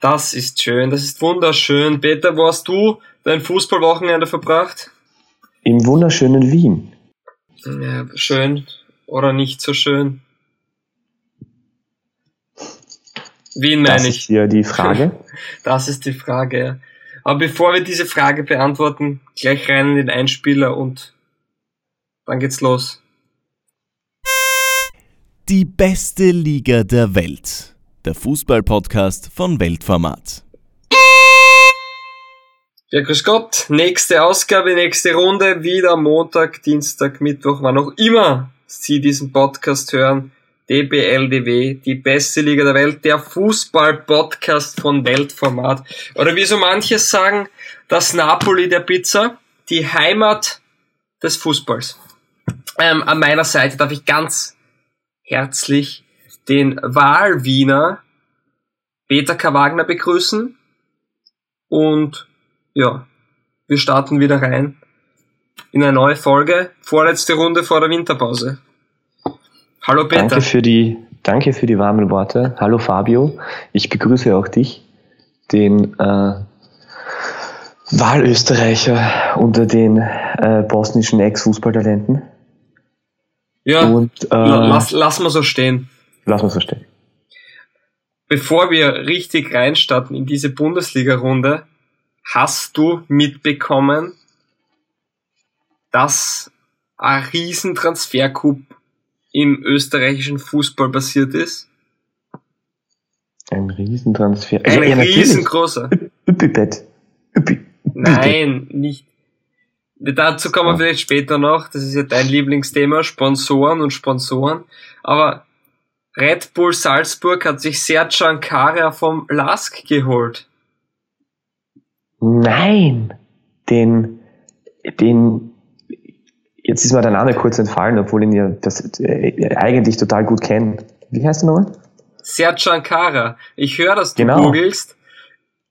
Das ist schön, das ist wunderschön. Peter, wo hast du dein Fußballwochenende verbracht? Im wunderschönen Wien. Ja, schön oder nicht so schön? Wien meine ich. Das ist ja die Frage. das ist die Frage, ja. Aber bevor wir diese Frage beantworten, gleich rein in den Einspieler und dann geht's los. Die beste Liga der Welt. Der Fußballpodcast von Weltformat. Ja, grüß Gott. Nächste Ausgabe, nächste Runde. Wieder Montag, Dienstag, Mittwoch, wann auch immer Sie diesen Podcast hören. DBLDW, die beste Liga der Welt, der Fußball-Podcast von Weltformat. Oder wie so manche sagen, das Napoli der Pizza, die Heimat des Fußballs. Ähm, an meiner Seite darf ich ganz herzlich den Wahlwiener Peter K. Wagner begrüßen. Und ja, wir starten wieder rein in eine neue Folge. Vorletzte Runde vor der Winterpause. Hallo Peter. Danke für die, danke für die warmen Worte. Hallo Fabio. Ich begrüße auch dich, den äh, Wahlösterreicher unter den äh, bosnischen Ex-Fußballtalenten. Ja, Und, äh, lass, lass mal so stehen. Lass mal so stehen. Bevor wir richtig reinstarten in diese Bundesliga-Runde, hast du mitbekommen, dass ein Riesentransfercoup im österreichischen Fußball passiert ist? Ein Riesentransfer. Ein ja, riesengroßer. Nein, nicht. Dazu kommen wir vielleicht später noch. Das ist ja dein Lieblingsthema, Sponsoren und Sponsoren. Aber Red Bull Salzburg hat sich Sergio Ankara vom Lask geholt. Nein, den, den Jetzt ist mir der Name kurz entfallen, obwohl ihn ja das äh, eigentlich total gut kennen. Wie heißt der nochmal? Sergio Ankara. Ich höre, dass du genau. googelst.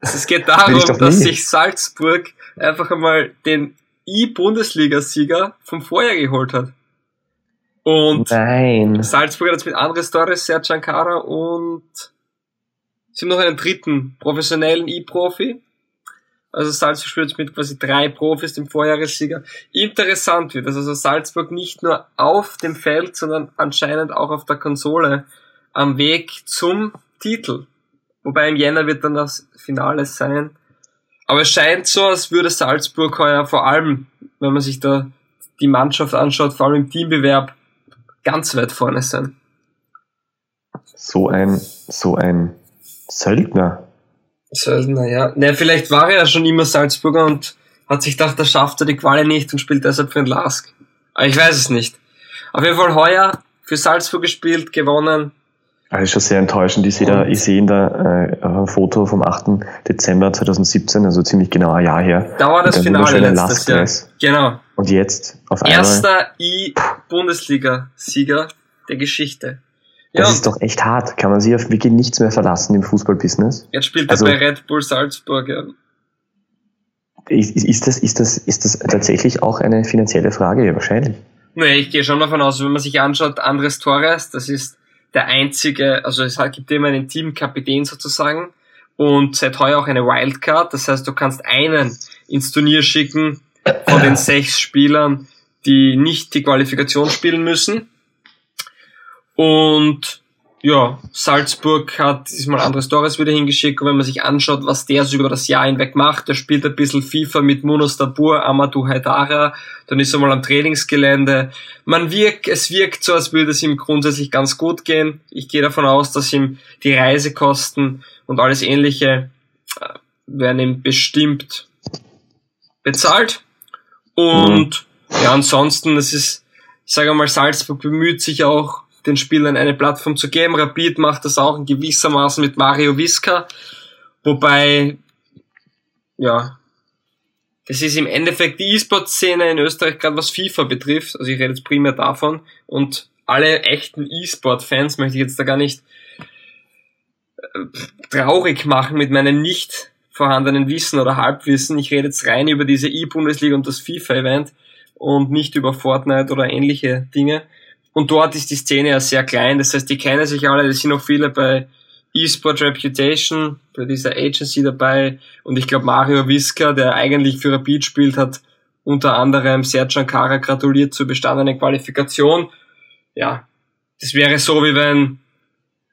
Es geht darum, dass sich Salzburg einfach einmal den I-Bundesliga-Sieger vom Vorjahr geholt hat. Und Nein. Salzburg hat jetzt mit Andres Torres, Sergio Ankara und sie haben noch einen dritten professionellen I-Profi. Also Salzburg spielt mit quasi drei Profis, dem Vorjahressieger. Interessant wird, dass also Salzburg nicht nur auf dem Feld, sondern anscheinend auch auf der Konsole am Weg zum Titel. Wobei im Jänner wird dann das Finale sein. Aber es scheint so, als würde Salzburg heuer vor allem, wenn man sich da die Mannschaft anschaut, vor allem im Teambewerb, ganz weit vorne sein. So ein, so ein Söldner Söldner, ja. Ne, vielleicht war er ja schon immer Salzburger und hat sich gedacht, da schafft er die Quali nicht und spielt deshalb für den Lask. Aber ich weiß es nicht. Auf jeden Fall heuer für Salzburg gespielt, gewonnen. Also schon sehr enttäuschend. Ich sehe da, ich sehe da äh, ein Foto vom 8. Dezember 2017, also ziemlich genau ein Jahr her. Da war das Finale letztes Jahr. Genau. Und jetzt auf einmal. Erster I-Bundesliga-Sieger der Geschichte. Das ja. ist doch echt hart. Kann man sich auf wirklich nichts mehr verlassen im Fußballbusiness? Jetzt spielt er also, bei Red Bull Salzburg, ja. Ist, ist, das, ist, das, ist das tatsächlich auch eine finanzielle Frage? Ja, wahrscheinlich. Nee, ich gehe schon davon aus, wenn man sich anschaut, Andres Torres, das ist der einzige, also es gibt immer einen Teamkapitän sozusagen und seit heuer auch eine Wildcard. Das heißt, du kannst einen ins Turnier schicken von den sechs Spielern, die nicht die Qualifikation spielen müssen. Und ja, Salzburg hat diesmal Andres Torres wieder hingeschickt und wenn man sich anschaut, was der so über das Jahr hinweg macht, der spielt ein bisschen FIFA mit Munos Dabur, Amadou Haidara, dann ist er mal am Trainingsgelände. Man wirkt, es wirkt so, als würde es ihm grundsätzlich ganz gut gehen. Ich gehe davon aus, dass ihm die Reisekosten und alles ähnliche äh, werden ihm bestimmt bezahlt. Und ja, ansonsten, es ist, ich sage mal, Salzburg bemüht sich auch den Spielern eine Plattform zu geben. Rapid macht das auch in gewissermaßen mit Mario Visca, wobei, ja, das ist im Endeffekt die E-Sport-Szene in Österreich gerade was FIFA betrifft, also ich rede jetzt primär davon und alle echten E-Sport-Fans möchte ich jetzt da gar nicht äh, traurig machen mit meinem nicht vorhandenen Wissen oder Halbwissen. Ich rede jetzt rein über diese E-Bundesliga und das FIFA-Event und nicht über Fortnite oder ähnliche Dinge. Und dort ist die Szene ja sehr klein, das heißt, die kennen sich alle, es sind auch viele bei E-Sport Reputation, bei dieser Agency dabei. Und ich glaube, Mario Wiska, der eigentlich für Rapid spielt, hat unter anderem Sergio Ankara gratuliert zur bestandenen Qualifikation. Ja, das wäre so, wie wenn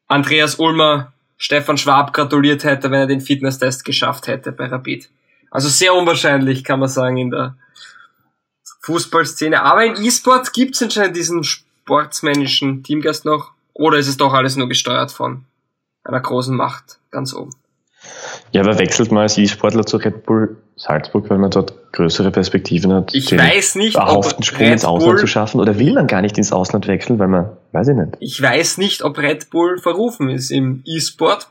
Andreas Ulmer Stefan Schwab gratuliert hätte, wenn er den Fitnesstest geschafft hätte bei Rapid. Also sehr unwahrscheinlich, kann man sagen, in der Fußballszene. Aber in E-Sport gibt es anscheinend diesen sportsmännischen Teamgast noch. Oder ist es doch alles nur gesteuert von einer großen Macht ganz oben? Ja, aber wechselt man als E-Sportler zu Red Bull Salzburg, weil man dort größere Perspektiven hat, ich weiß nicht, ob Sprung Red ins Ausland Bull, zu schaffen oder will man gar nicht ins Ausland wechseln, weil man, weiß ich nicht. Ich weiß nicht, ob Red Bull verrufen ist im E-Sport.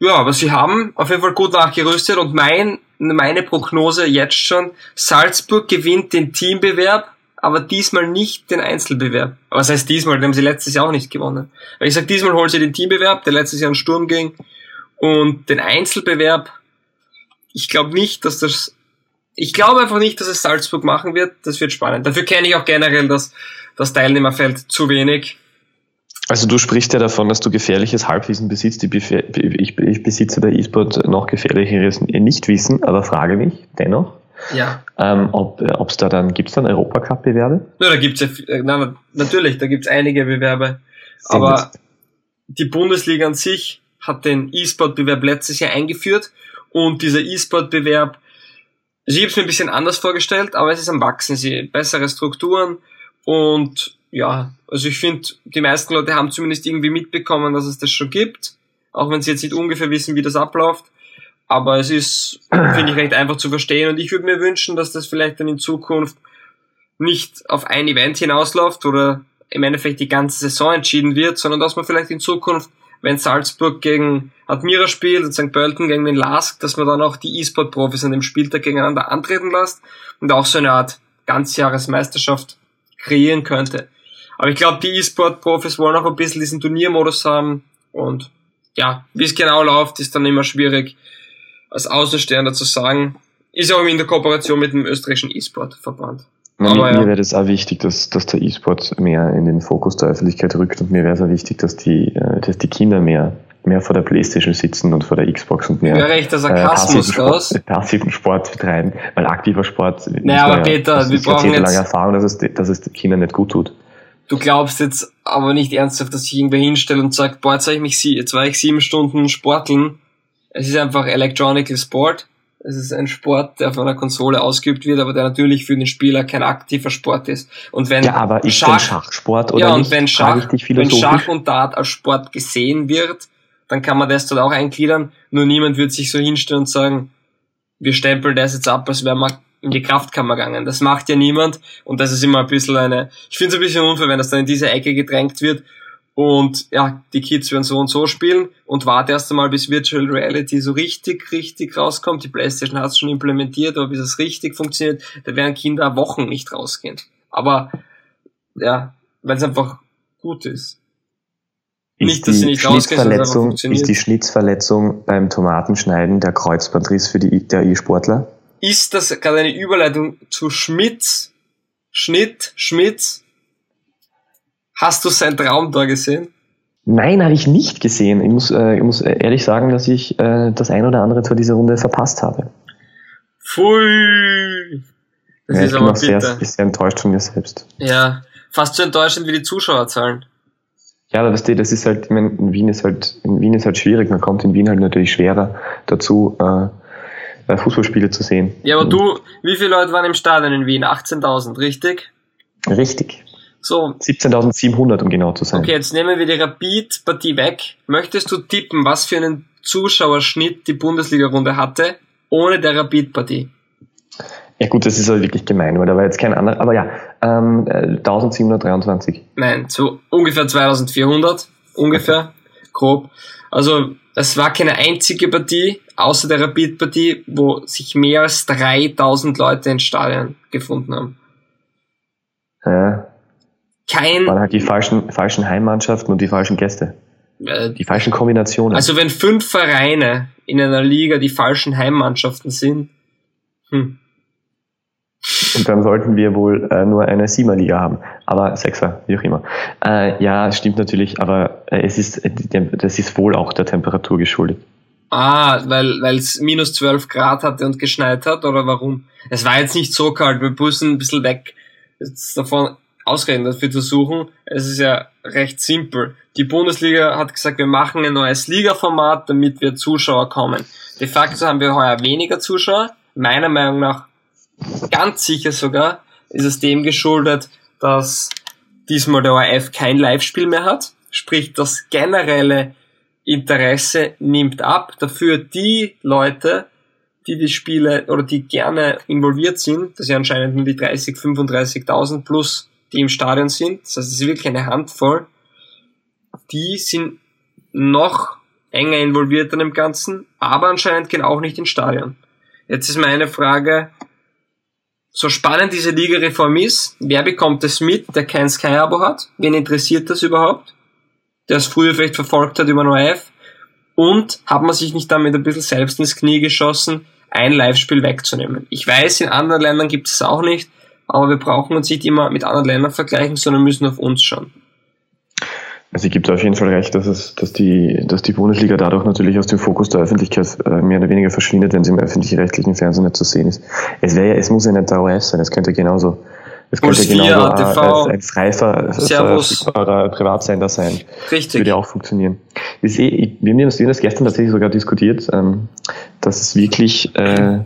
Ja, aber sie haben auf jeden Fall gut nachgerüstet und mein, meine Prognose jetzt schon, Salzburg gewinnt den Teambewerb, aber diesmal nicht den Einzelbewerb. Aber was heißt diesmal? Den haben sie letztes Jahr auch nicht gewonnen. Weil ich sag, diesmal holen sie den Teambewerb, der letztes Jahr einen Sturm ging, und den Einzelbewerb, ich glaube nicht, dass das, ich glaube einfach nicht, dass es Salzburg machen wird. Das wird spannend. Dafür kenne ich auch generell das, das Teilnehmerfeld zu wenig. Also du sprichst ja davon, dass du gefährliches Halbwissen besitzt. Ich, ich besitze bei E-Sport noch gefährlicheres Nichtwissen, aber frage mich dennoch, ja. ähm, ob es da dann, gibt es dann Europacup-Bewerbe? Ja, da gibt's ja, na, natürlich, da gibt's einige Bewerbe. Sehr aber gut. die Bundesliga an sich hat den E-Sport-Bewerb letztes Jahr eingeführt und dieser E-Sport-Bewerb, also ich habe es mir ein bisschen anders vorgestellt, aber es ist am Wachsen, sie bessere Strukturen und ja, also ich finde, die meisten Leute haben zumindest irgendwie mitbekommen, dass es das schon gibt, auch wenn sie jetzt nicht ungefähr wissen, wie das abläuft. Aber es ist, finde ich, recht einfach zu verstehen und ich würde mir wünschen, dass das vielleicht dann in Zukunft nicht auf ein Event hinausläuft oder im Endeffekt die ganze Saison entschieden wird, sondern dass man vielleicht in Zukunft wenn Salzburg gegen Admira spielt und St. Pölten gegen den Lask, dass man dann auch die E-Sport-Profis an dem Spieltag gegeneinander antreten lässt und auch so eine Art Ganzjahresmeisterschaft kreieren könnte. Aber ich glaube, die E-Sport-Profis wollen auch ein bisschen diesen Turniermodus haben und ja, wie es genau läuft, ist dann immer schwierig als Außenstehender zu sagen. Ist auch in der Kooperation mit dem österreichischen E-Sport-Verband. Mir ja. wäre es auch wichtig, dass, dass der E-Sport mehr in den Fokus der Öffentlichkeit rückt und mir wäre es auch wichtig, dass die, äh, dass die Kinder mehr, mehr vor der Playstation sitzen und vor der Xbox und mehr ja, recht, der Sarkasmus äh, passiven, Sport, passiven Sport betreiben, weil aktiver Sport naja, aber Peter, wir brauchen jetzt Erfahrung, dass es, dass es den Kindern nicht gut tut. Du glaubst jetzt aber nicht ernsthaft, dass ich irgendwer hinstelle und sagt, boah, jetzt, ich mich, jetzt war ich sieben Stunden sporteln. Es ist einfach Electronical Sport es ist ein Sport, der von einer Konsole ausgeübt wird, aber der natürlich für den Spieler kein aktiver Sport ist. Und wenn ja, aber ist Schach, Schachsport oder ja, und nicht? wenn Schach, wenn Schach und Dart als Sport gesehen wird, dann kann man das dort auch eingliedern. Nur niemand wird sich so hinstellen und sagen, wir stempeln das jetzt ab, als wäre man in die Kraftkammer gegangen. Das macht ja niemand und das ist immer ein bisschen eine, ich finde es ein bisschen unfair, wenn das dann in diese Ecke gedrängt wird und ja, die Kids werden so und so spielen und warte erst einmal, bis Virtual Reality so richtig, richtig rauskommt. Die Playstation hat es schon implementiert, aber bis es richtig funktioniert, da werden Kinder Wochen nicht rausgehen. Aber ja, weil es einfach gut ist. Ist nicht, dass sie nicht Schnittverletzung, Ist die Schnitzverletzung beim Tomatenschneiden der Kreuzbandriss für die, der E-Sportler? Ist das gerade eine Überleitung zu Schmitz? Schnitt, Schmitz, Hast du sein Traumtor gesehen? Nein, habe ich nicht gesehen. Ich muss, äh, ich muss ehrlich sagen, dass ich äh, das ein oder andere zu dieser Runde verpasst habe. Pfui! Das ja, ist ich bin auch sehr, sehr enttäuscht von mir selbst. Ja, fast so enttäuschend wie die Zuschauerzahlen. Ja, aber weißt du, das ist halt, ich meine, in Wien ist halt, in Wien ist halt schwierig. Man kommt in Wien halt natürlich schwerer dazu, äh, Fußballspiele zu sehen. Ja, aber du, wie viele Leute waren im Stadion in Wien? 18.000, richtig? Richtig. So. 17.700, um genau zu sein. Okay, jetzt nehmen wir die Rapid-Partie weg. Möchtest du tippen, was für einen Zuschauerschnitt die Bundesliga-Runde hatte, ohne der Rapid-Partie? Ja gut, das ist halt wirklich gemein, weil da war jetzt kein anderer, aber ja, ähm, 1723. Äh, Nein, so ungefähr 2400, ungefähr, grob. Also es war keine einzige Partie, außer der Rapid-Partie, wo sich mehr als 3000 Leute in Stadion gefunden haben. Ja, kein. Waren halt die falschen, falschen Heimmannschaften und die falschen Gäste. Äh, die falschen Kombinationen. Also wenn fünf Vereine in einer Liga die falschen Heimmannschaften sind, hm. Und dann sollten wir wohl äh, nur eine Siebener-Liga haben. Aber Sechser, wie auch immer. Äh, ja, stimmt natürlich, aber äh, es ist, äh, das ist wohl auch der Temperatur geschuldet. Ah, weil es minus 12 Grad hatte und geschneit hat, oder warum? Es war jetzt nicht so kalt, wir müssen ein bisschen weg jetzt davon Ausreden dafür zu suchen. Es ist ja recht simpel. Die Bundesliga hat gesagt, wir machen ein neues Liga-Format, damit wir Zuschauer kommen. De facto haben wir heuer weniger Zuschauer. Meiner Meinung nach ganz sicher sogar ist es dem geschuldet, dass diesmal der ORF kein Live-Spiel mehr hat. Sprich, das generelle Interesse nimmt ab. Dafür die Leute, die die Spiele oder die gerne involviert sind, das sind anscheinend nur die 30, 35.000 plus, die im Stadion sind, das heißt, es ist wirklich eine Handvoll, die sind noch enger involviert an dem Ganzen, aber anscheinend gehen auch nicht ins Stadion. Jetzt ist meine Frage, so spannend diese Ligareform ist, wer bekommt es mit, der kein Sky-Abo hat? Wen interessiert das überhaupt? Der es früher vielleicht verfolgt hat über ein ORF? Und hat man sich nicht damit ein bisschen selbst ins Knie geschossen, ein Live-Spiel wegzunehmen? Ich weiß, in anderen Ländern gibt es auch nicht, aber wir brauchen uns nicht immer mit anderen Ländern vergleichen, sondern müssen auf uns schauen. Also ich gebe da auf jeden Fall recht, dass, es, dass, die, dass die Bundesliga dadurch natürlich aus dem Fokus der Öffentlichkeit äh, mehr oder weniger verschwindet, wenn sie im öffentlich-rechtlichen Fernsehen nicht zu sehen ist. Es wäre ja, es muss ja nicht der ORF sein, es könnte genauso, es könnte genauso ein, ein frei verfügbarer Privatsender sein. Richtig. Würde auch funktionieren. Eh, wir haben das gestern tatsächlich sogar diskutiert, ähm, dass es wirklich äh,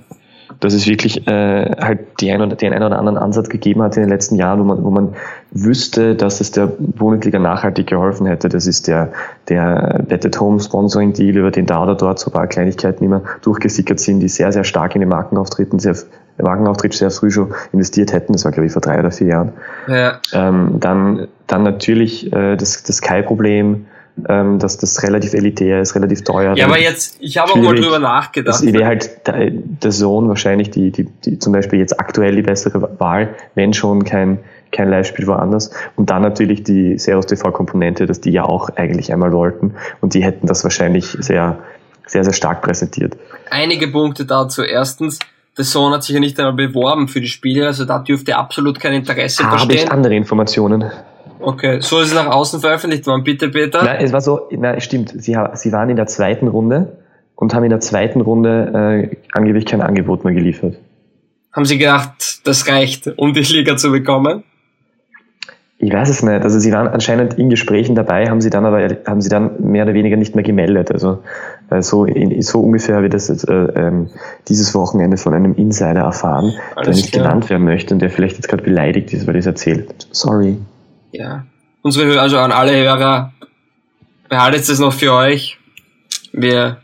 dass es wirklich äh, halt die ein oder, den einen oder anderen Ansatz gegeben hat in den letzten Jahren, wo man, wo man wüsste, dass es der Bundesliga nachhaltig geholfen hätte. Das ist der, der Bet at Home Sponsoring Deal, über den da oder dort so ein paar Kleinigkeiten immer durchgesickert sind, die sehr, sehr stark in den Markenauftritten, sehr, Markenauftritt sehr früh schon investiert hätten. Das war, glaube ich, vor drei oder vier Jahren. Ja. Ähm, dann, dann natürlich äh, das, das Sky-Problem, ähm, dass das relativ elitär ist, relativ teuer. Ja, aber jetzt, ich habe auch mal drüber nachgedacht. Das wäre halt der, der Sohn wahrscheinlich die, die, die, zum Beispiel jetzt aktuell die bessere Wahl, wenn schon kein, kein Live-Spiel woanders. Und dann natürlich die Servus TV-Komponente, dass die ja auch eigentlich einmal wollten. Und die hätten das wahrscheinlich sehr, sehr, sehr stark präsentiert. Einige Punkte dazu. Erstens, der Sohn hat sich ja nicht einmal beworben für die Spiele, also da dürfte absolut kein Interesse Habe bestehen. Habe ich andere Informationen. Okay, so ist es nach außen veröffentlicht worden. Bitte, Peter. Nein, es war so, nein, stimmt. Sie, sie waren in der zweiten Runde und haben in der zweiten Runde äh, angeblich kein Angebot mehr geliefert. Haben Sie gedacht, das reicht, um die Liga zu bekommen? Ich weiß es nicht. Also sie waren anscheinend in Gesprächen dabei, haben sie dann aber haben sie dann mehr oder weniger nicht mehr gemeldet. Also äh, so, in, so ungefähr habe ich das jetzt, äh, ähm, dieses Wochenende von einem Insider erfahren, Alles der nicht klar. genannt werden möchte und der vielleicht jetzt gerade beleidigt ist, weil ich es erzählt. Sorry ja, unsere, also an alle Hörer, behaltet es noch für euch. Wir,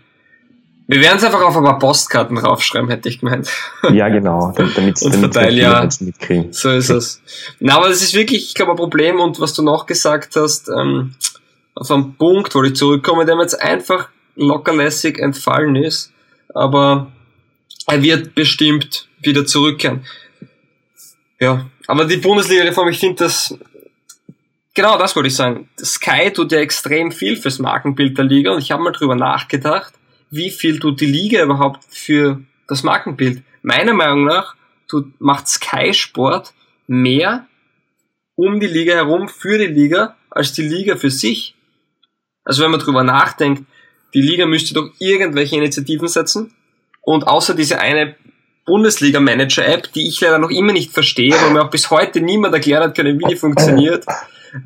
wir werden es einfach auf ein paar Postkarten draufschreiben, hätte ich gemeint. Ja, genau, damit verteilen, ja. mitkriegen. So ist es. Na, aber das ist wirklich, ich glaube, ein Problem und was du noch gesagt hast, ähm, auf einen Punkt, wo ich zurückkomme, der mir jetzt einfach lockerlässig entfallen ist, aber er wird bestimmt wieder zurückkehren. Ja, aber die Bundesliga-Reform, ich finde das Genau, das wollte ich sagen. Sky tut ja extrem viel fürs Markenbild der Liga und ich habe mal drüber nachgedacht, wie viel tut die Liga überhaupt für das Markenbild. Meiner Meinung nach tut, macht Sky Sport mehr um die Liga herum für die Liga als die Liga für sich. Also wenn man drüber nachdenkt, die Liga müsste doch irgendwelche Initiativen setzen und außer diese eine Bundesliga-Manager-App, die ich leider noch immer nicht verstehe, wo mir auch bis heute niemand erklärt hat können, wie die funktioniert,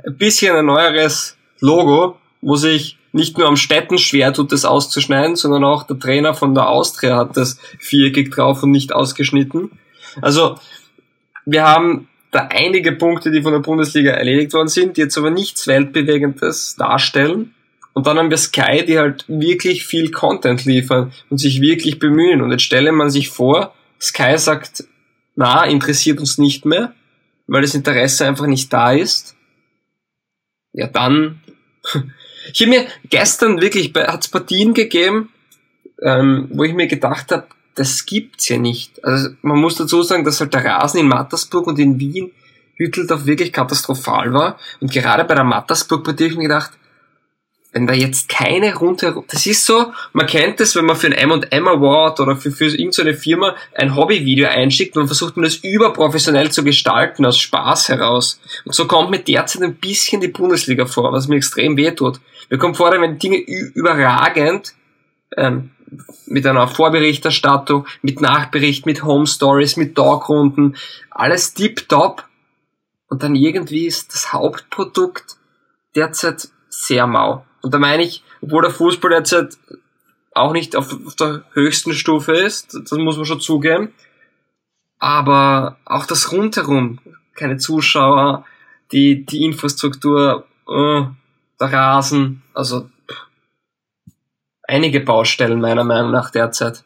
ein bisschen ein neueres Logo, wo sich nicht nur am Städten schwer tut, das auszuschneiden, sondern auch der Trainer von der Austria hat das viereckig drauf und nicht ausgeschnitten. Also, wir haben da einige Punkte, die von der Bundesliga erledigt worden sind, die jetzt aber nichts Weltbewegendes darstellen. Und dann haben wir Sky, die halt wirklich viel Content liefern und sich wirklich bemühen. Und jetzt stelle man sich vor, Sky sagt, na, interessiert uns nicht mehr, weil das Interesse einfach nicht da ist ja dann. Ich habe mir gestern wirklich, hat es Partien gegeben, ähm, wo ich mir gedacht habe, das gibt's ja nicht. Also man muss dazu sagen, dass halt der Rasen in Mattersburg und in Wien Hütteldorf wirklich katastrophal war. Und gerade bei der Mattersburg-Partie habe ich mir gedacht, wenn da jetzt keine rundherum, das ist so, man kennt das, wenn man für ein M&M Award oder für, für irgendeine Firma ein Hobbyvideo einschickt und versucht man das überprofessionell zu gestalten, aus Spaß heraus. Und so kommt mir derzeit ein bisschen die Bundesliga vor, was mir extrem wehtut. Mir kommt vor, wenn Dinge überragend, ähm, mit einer Vorberichterstattung, mit Nachbericht, mit Home Stories, mit Talkrunden, alles tip-top. Und dann irgendwie ist das Hauptprodukt derzeit sehr mau. Und da meine ich, obwohl der Fußball derzeit auch nicht auf, auf der höchsten Stufe ist, das muss man schon zugeben, aber auch das rundherum, keine Zuschauer, die, die Infrastruktur, äh, der Rasen, also einige Baustellen meiner Meinung nach derzeit.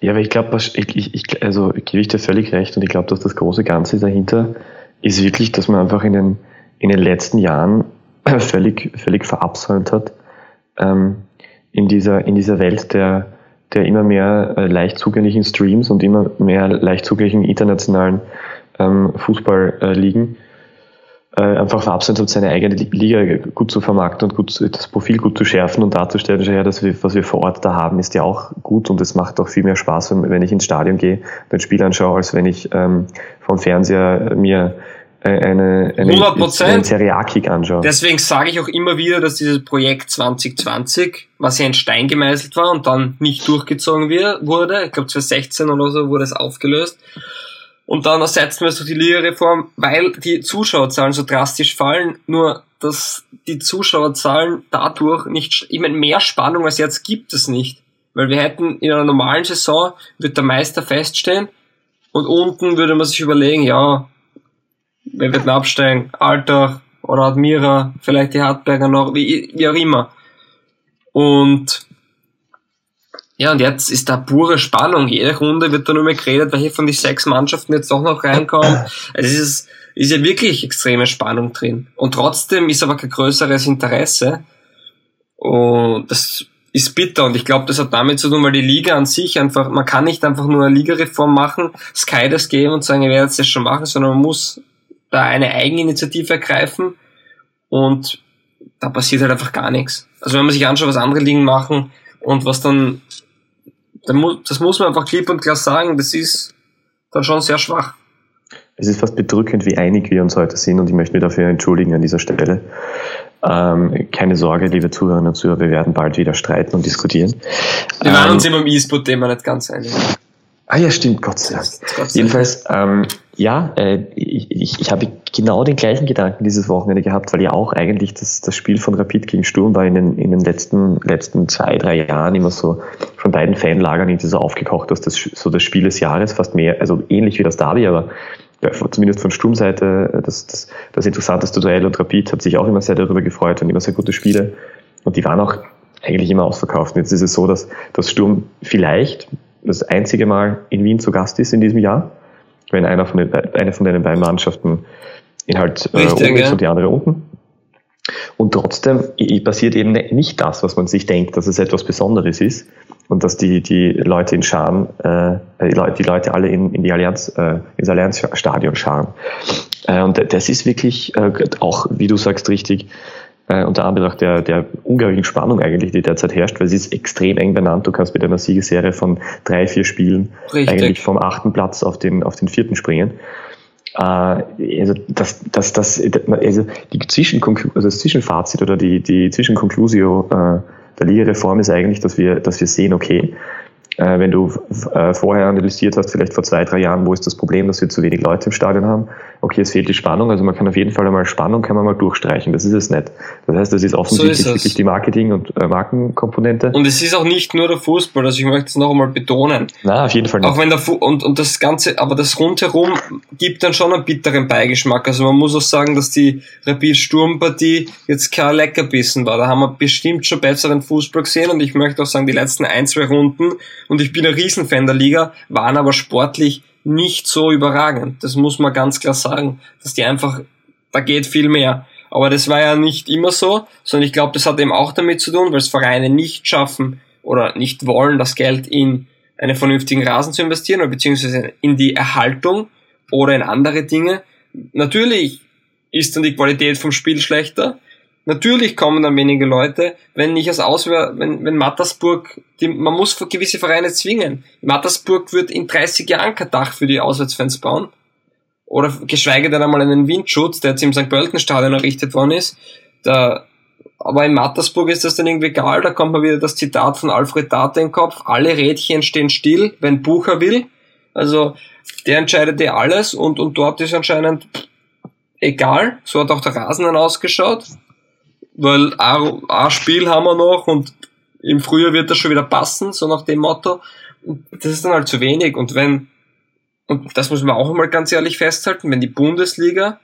Ja, aber ich glaube, ich, ich, also gebe ich dir völlig recht und ich glaube, dass das große Ganze dahinter ist wirklich, dass man einfach in den, in den letzten Jahren völlig, völlig verabsäumt hat, ähm, in, dieser, in dieser Welt der, der immer mehr äh, leicht zugänglichen Streams und immer mehr leicht zugänglichen internationalen ähm, Fußballligen äh, einfach verabsäumt hat, seine eigene Liga gut zu vermarkten und gut, das Profil gut zu schärfen und darzustellen, ja, das, was wir vor Ort da haben, ist ja auch gut und es macht auch viel mehr Spaß, wenn, ich ins Stadion gehe, ein Spiel anschaue, als wenn ich ähm, vom Fernseher mir äh, eine, eine, 100%. einen Serial-Kick anschauen. Deswegen sage ich auch immer wieder, dass dieses Projekt 2020, was ja in Stein gemeißelt war und dann nicht durchgezogen wurde, ich glaube 2016 oder so wurde es aufgelöst, und dann ersetzen wir es durch die Liga-Reform, weil die Zuschauerzahlen so drastisch fallen, nur dass die Zuschauerzahlen dadurch nicht, ich meine, mehr Spannung als jetzt gibt es nicht. Weil wir hätten in einer normalen Saison, wird der Meister feststehen und unten würde man sich überlegen, ja, wer wird denn absteigen? Alter oder Admira, vielleicht die Hartberger noch, wie, wie auch immer. Und ja, und jetzt ist da pure Spannung. Jede Runde wird da nur mehr geredet, welche von den sechs Mannschaften jetzt auch noch reinkommen. Es ist, ist ja wirklich extreme Spannung drin. Und trotzdem ist aber kein größeres Interesse. Und das ist bitter. Und ich glaube, das hat damit zu tun, weil die Liga an sich einfach, man kann nicht einfach nur eine Ligareform machen, Sky das geben und sagen, ihr werdet das schon machen, sondern man muss da eine Eigeninitiative ergreifen und da passiert halt einfach gar nichts. Also wenn man sich anschaut, was andere Ligen machen und was dann, dann das muss man einfach klipp und klar sagen, das ist dann schon sehr schwach. Es ist fast bedrückend, wie einig wir uns heute sind und ich möchte mich dafür entschuldigen an dieser Stelle. Ähm, keine Sorge, liebe Zuhörerinnen und Zuhörer, wir werden bald wieder streiten und diskutieren. Wir waren ähm, uns immer im E-Sport-Thema nicht ganz einig. Ah ja, stimmt, Gott sei Dank. Jedenfalls, ähm, ja, äh, ich, ich, ich habe genau den gleichen Gedanken dieses Wochenende gehabt, weil ja auch eigentlich das, das Spiel von Rapid gegen Sturm war in den, in den letzten, letzten zwei, drei Jahren immer so von beiden Fanlagern irgendwie so aufgekocht, dass das so das Spiel des Jahres fast mehr, also ähnlich wie das Derby, aber ja, zumindest von Sturmseite das, das, das interessanteste Duell und Rapid hat sich auch immer sehr darüber gefreut und immer sehr gute Spiele und die waren auch eigentlich immer ausverkauft. Und jetzt ist es so, dass das Sturm vielleicht das einzige Mal in Wien zu Gast ist in diesem Jahr, wenn einer von den, eine von den beiden Mannschaften in halt äh, oben ist und die andere unten. Und trotzdem passiert eben nicht das, was man sich denkt, dass es etwas Besonderes ist und dass die, die Leute in Scharen, äh, die, Leute, die Leute alle in, in die Allianz, äh, ins Allianzstadion scharen. Äh, und das ist wirklich äh, auch, wie du sagst, richtig, äh, unter Anbetracht der, der ungeheuerlichen Spannung eigentlich, die derzeit herrscht, weil es ist extrem eng benannt. Du kannst mit einer Siegeserie von drei, vier Spielen Richtig. eigentlich vom achten Platz auf den, auf den vierten springen. Äh, also das, das, das, also die Zwischenkon also das Zwischenfazit oder die, die Zwischenkonklusio äh, der Liga-Reform ist eigentlich, dass wir, dass wir sehen, okay, äh, wenn du äh, vorher analysiert hast, vielleicht vor zwei, drei Jahren, wo ist das Problem, dass wir zu wenig Leute im Stadion haben? Okay, es fehlt die Spannung, also man kann auf jeden Fall einmal Spannung kann man mal durchstreichen, das ist es nicht. Das heißt, das ist offensichtlich so ist wirklich die Marketing- und äh, Markenkomponente. Und es ist auch nicht nur der Fußball, also ich möchte es noch einmal betonen. Na, auf jeden Fall nicht. Auch wenn der Fu und, und das Ganze, aber das rundherum gibt dann schon einen bitteren Beigeschmack. Also man muss auch sagen, dass die Rapid-Sturmpartie jetzt kein Leckerbissen war. Da haben wir bestimmt schon besseren Fußball gesehen und ich möchte auch sagen, die letzten ein, zwei Runden und ich bin ein Riesenfan der Liga, waren aber sportlich nicht so überragend. Das muss man ganz klar sagen, dass die einfach, da geht viel mehr. Aber das war ja nicht immer so, sondern ich glaube, das hat eben auch damit zu tun, weil es Vereine nicht schaffen oder nicht wollen, das Geld in einen vernünftigen Rasen zu investieren oder beziehungsweise in die Erhaltung oder in andere Dinge. Natürlich ist dann die Qualität vom Spiel schlechter, Natürlich kommen dann wenige Leute, wenn ich als Auswehr, wenn, wenn Mattersburg, die, man muss gewisse Vereine zwingen. Mattersburg wird in 30 Jahren kein Dach für die Auswärtsfans bauen. Oder geschweige denn einmal einen Windschutz, der jetzt im St. Pölten Stadion errichtet worden ist. Da, aber in Mattersburg ist das dann irgendwie egal, da kommt mal wieder das Zitat von Alfred Date in den Kopf, alle Rädchen stehen still, wenn Bucher will. Also, der entscheidet ja alles und, und dort ist anscheinend egal. So hat auch der Rasen dann ausgeschaut. Weil ein Spiel haben wir noch und im Frühjahr wird das schon wieder passen, so nach dem Motto. Das ist dann halt zu wenig. Und wenn, und das muss man auch mal ganz ehrlich festhalten, wenn die Bundesliga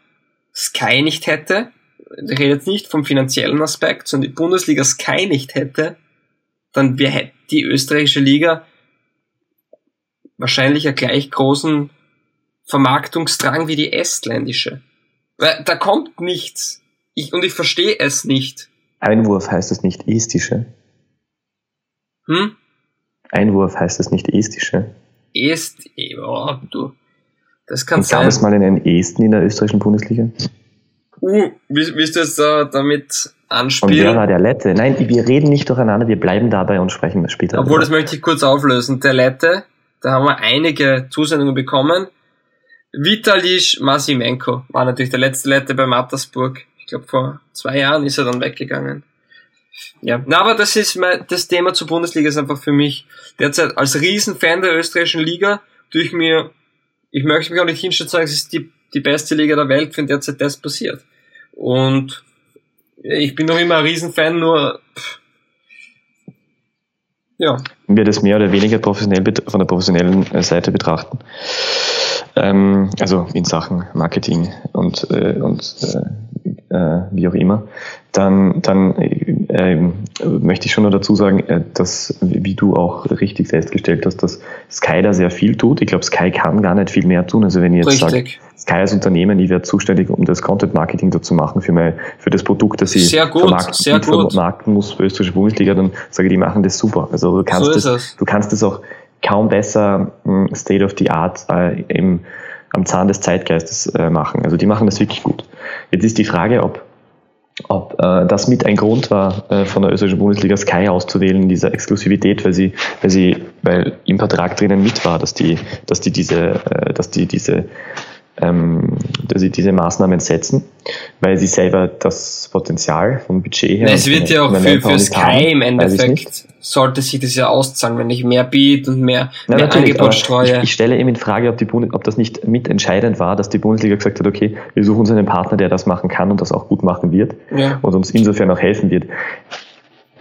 Sky nicht hätte, ich rede jetzt nicht vom finanziellen Aspekt, sondern die Bundesliga Sky nicht hätte, dann wäre die österreichische Liga wahrscheinlich einen gleich großen Vermarktungsdrang wie die estländische. Weil da kommt nichts. Ich, und ich verstehe es nicht. Einwurf heißt es nicht estische. Hm? Einwurf heißt es nicht estische. Est, oh, du. Das kann und sein. Gab es mal einen Esten in der österreichischen Bundesliga? Uh, willst du jetzt da damit anspielen? Und wer war der Lette? Nein, wir reden nicht durcheinander, wir bleiben dabei und sprechen das später. Obwohl, das möchte ich kurz auflösen. Der Lette, da haben wir einige Zusendungen bekommen. Vitalisch Masimenko war natürlich der letzte Lette bei Mattersburg. Ich glaube, vor zwei Jahren ist er dann weggegangen. Ja, na, aber das ist mein, das Thema zur Bundesliga ist einfach für mich derzeit als Riesenfan der österreichischen Liga durch mir, ich möchte mich auch nicht hinstellen sagen, es ist die, die beste Liga der Welt, wenn derzeit das passiert. Und ich bin noch immer ein Riesenfan, nur pff, ja. Wenn wir das mehr oder weniger professionell von der professionellen Seite betrachten, ähm, also in Sachen Marketing und, äh, und äh, äh, wie auch immer, dann, dann äh, möchte ich schon noch dazu sagen, äh, dass, wie du auch richtig festgestellt hast, dass Sky da sehr viel tut. Ich glaube, Sky kann gar nicht viel mehr tun. Also wenn ich jetzt sage, Sky als Unternehmen, ich werde zuständig, um das Content Marketing dazu machen für, mein, für das Produkt, das ich sehr gut, vermarkten, sehr gut. vermarkten muss für österreichische Bundesliga, dann sage ich, die machen das super. Also du kannst, so das, du kannst das auch kaum besser hm, State of the Art äh, im, am Zahn des Zeitgeistes äh, machen. Also die machen das wirklich gut. Jetzt ist die Frage, ob ob äh, das mit ein Grund war, äh, von der österreichischen Bundesliga Sky auszuwählen in dieser Exklusivität, weil sie, weil sie, weil im Vertrag drinnen mit war, dass die, dass die diese, äh, dass die diese ähm, dass sie diese Maßnahmen setzen, weil sie selber das Potenzial vom Budget her. Es wird ja auch für, für Sky haben, im Endeffekt, sollte sich das ja auszahlen, wenn ich mehr biete und mehr, ja, mehr Angebot streue. Ich, ich, stelle eben in Frage, ob, die ob das nicht mitentscheidend war, dass die Bundesliga gesagt hat, okay, wir suchen uns einen Partner, der das machen kann und das auch gut machen wird ja. und uns insofern auch helfen wird.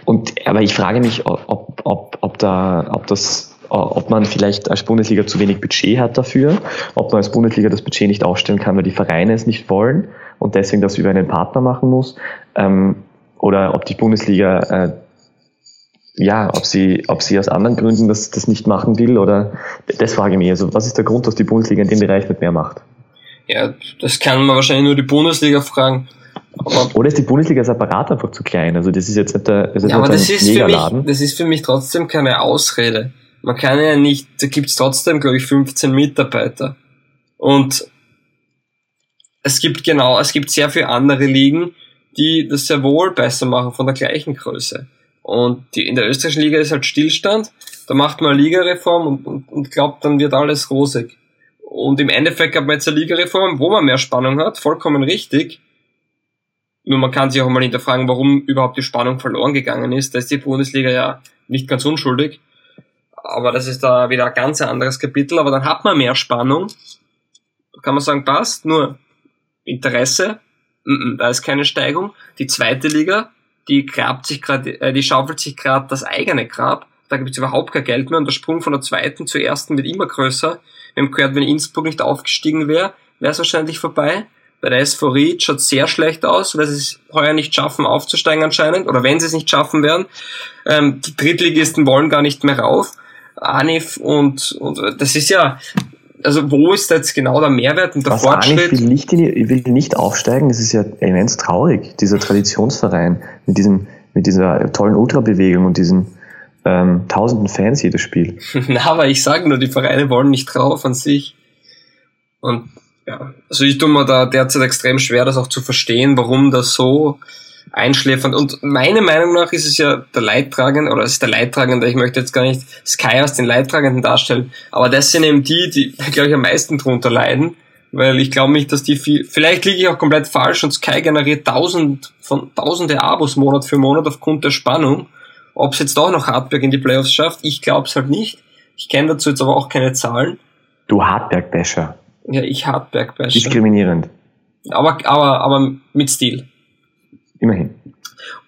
Und, aber ich frage mich, ob, ob, ob, da, ob das ob man vielleicht als Bundesliga zu wenig Budget hat dafür, ob man als Bundesliga das Budget nicht aufstellen kann, weil die Vereine es nicht wollen und deswegen das über einen Partner machen muss, ähm, oder ob die Bundesliga äh, ja, ob sie, ob sie aus anderen Gründen das, das nicht machen will oder das frage ich mich. Also was ist der Grund, dass die Bundesliga in dem Bereich nicht mehr macht? Ja, das kann man wahrscheinlich nur die Bundesliga fragen. Aber oder ist die Bundesliga als Apparat einfach zu klein? Also das ist jetzt nicht der, das ist ja, aber das ist, für mich, das ist für mich trotzdem keine Ausrede man kann ja nicht, da gibt's trotzdem, glaube ich, 15 Mitarbeiter. Und es gibt genau, es gibt sehr viele andere Ligen, die das sehr wohl besser machen von der gleichen Größe. Und die, in der österreichischen Liga ist halt Stillstand, da macht man eine Ligareform und, und, und glaubt, dann wird alles rosig. Und im Endeffekt hat man jetzt eine Ligareform, wo man mehr Spannung hat, vollkommen richtig. Nur man kann sich auch mal hinterfragen, warum überhaupt die Spannung verloren gegangen ist. Da ist die Bundesliga ja nicht ganz unschuldig aber das ist da wieder ein ganz anderes Kapitel, aber dann hat man mehr Spannung. Kann man sagen, passt, nur Interesse, da ist keine Steigung. Die zweite Liga, die grabt sich gerade, äh, die schaufelt sich gerade das eigene Grab. Da gibt es überhaupt kein Geld mehr und der Sprung von der zweiten zur ersten wird immer größer. Wir haben gehört, wenn Innsbruck nicht aufgestiegen wäre, wäre es wahrscheinlich vorbei. Bei der SV Ried schaut sehr schlecht aus, weil sie es heuer nicht schaffen aufzusteigen anscheinend, oder wenn sie es nicht schaffen werden. Ähm, die Drittligisten wollen gar nicht mehr rauf. Anif und, und das ist ja, also wo ist jetzt genau der Mehrwert und der Was Fortschritt? Anif will nicht, in, will nicht aufsteigen, das ist ja immens traurig, dieser Traditionsverein mit diesem, mit dieser tollen Ultrabewegung und diesen ähm, tausenden Fans jedes Spiel. Na, aber ich sage nur, die Vereine wollen nicht drauf an sich. Und ja, also ich tue mir da derzeit extrem schwer, das auch zu verstehen, warum das so einschläfernd. Und meiner Meinung nach ist es ja der Leidtragende, oder es ist der Leidtragende, ich möchte jetzt gar nicht Sky als den Leidtragenden darstellen, aber das sind eben die, die, glaube ich, am meisten drunter leiden, weil ich glaube nicht, dass die viel, vielleicht liege ich auch komplett falsch und Sky generiert tausend von, tausende Abos Monat für Monat aufgrund der Spannung. Ob es jetzt auch noch Hartberg in die Playoffs schafft, ich glaube es halt nicht. Ich kenne dazu jetzt aber auch keine Zahlen. Du Hartberg-Basher. Ja, ich Hartberg-Basher. Diskriminierend. Aber, aber, aber mit Stil. Immerhin.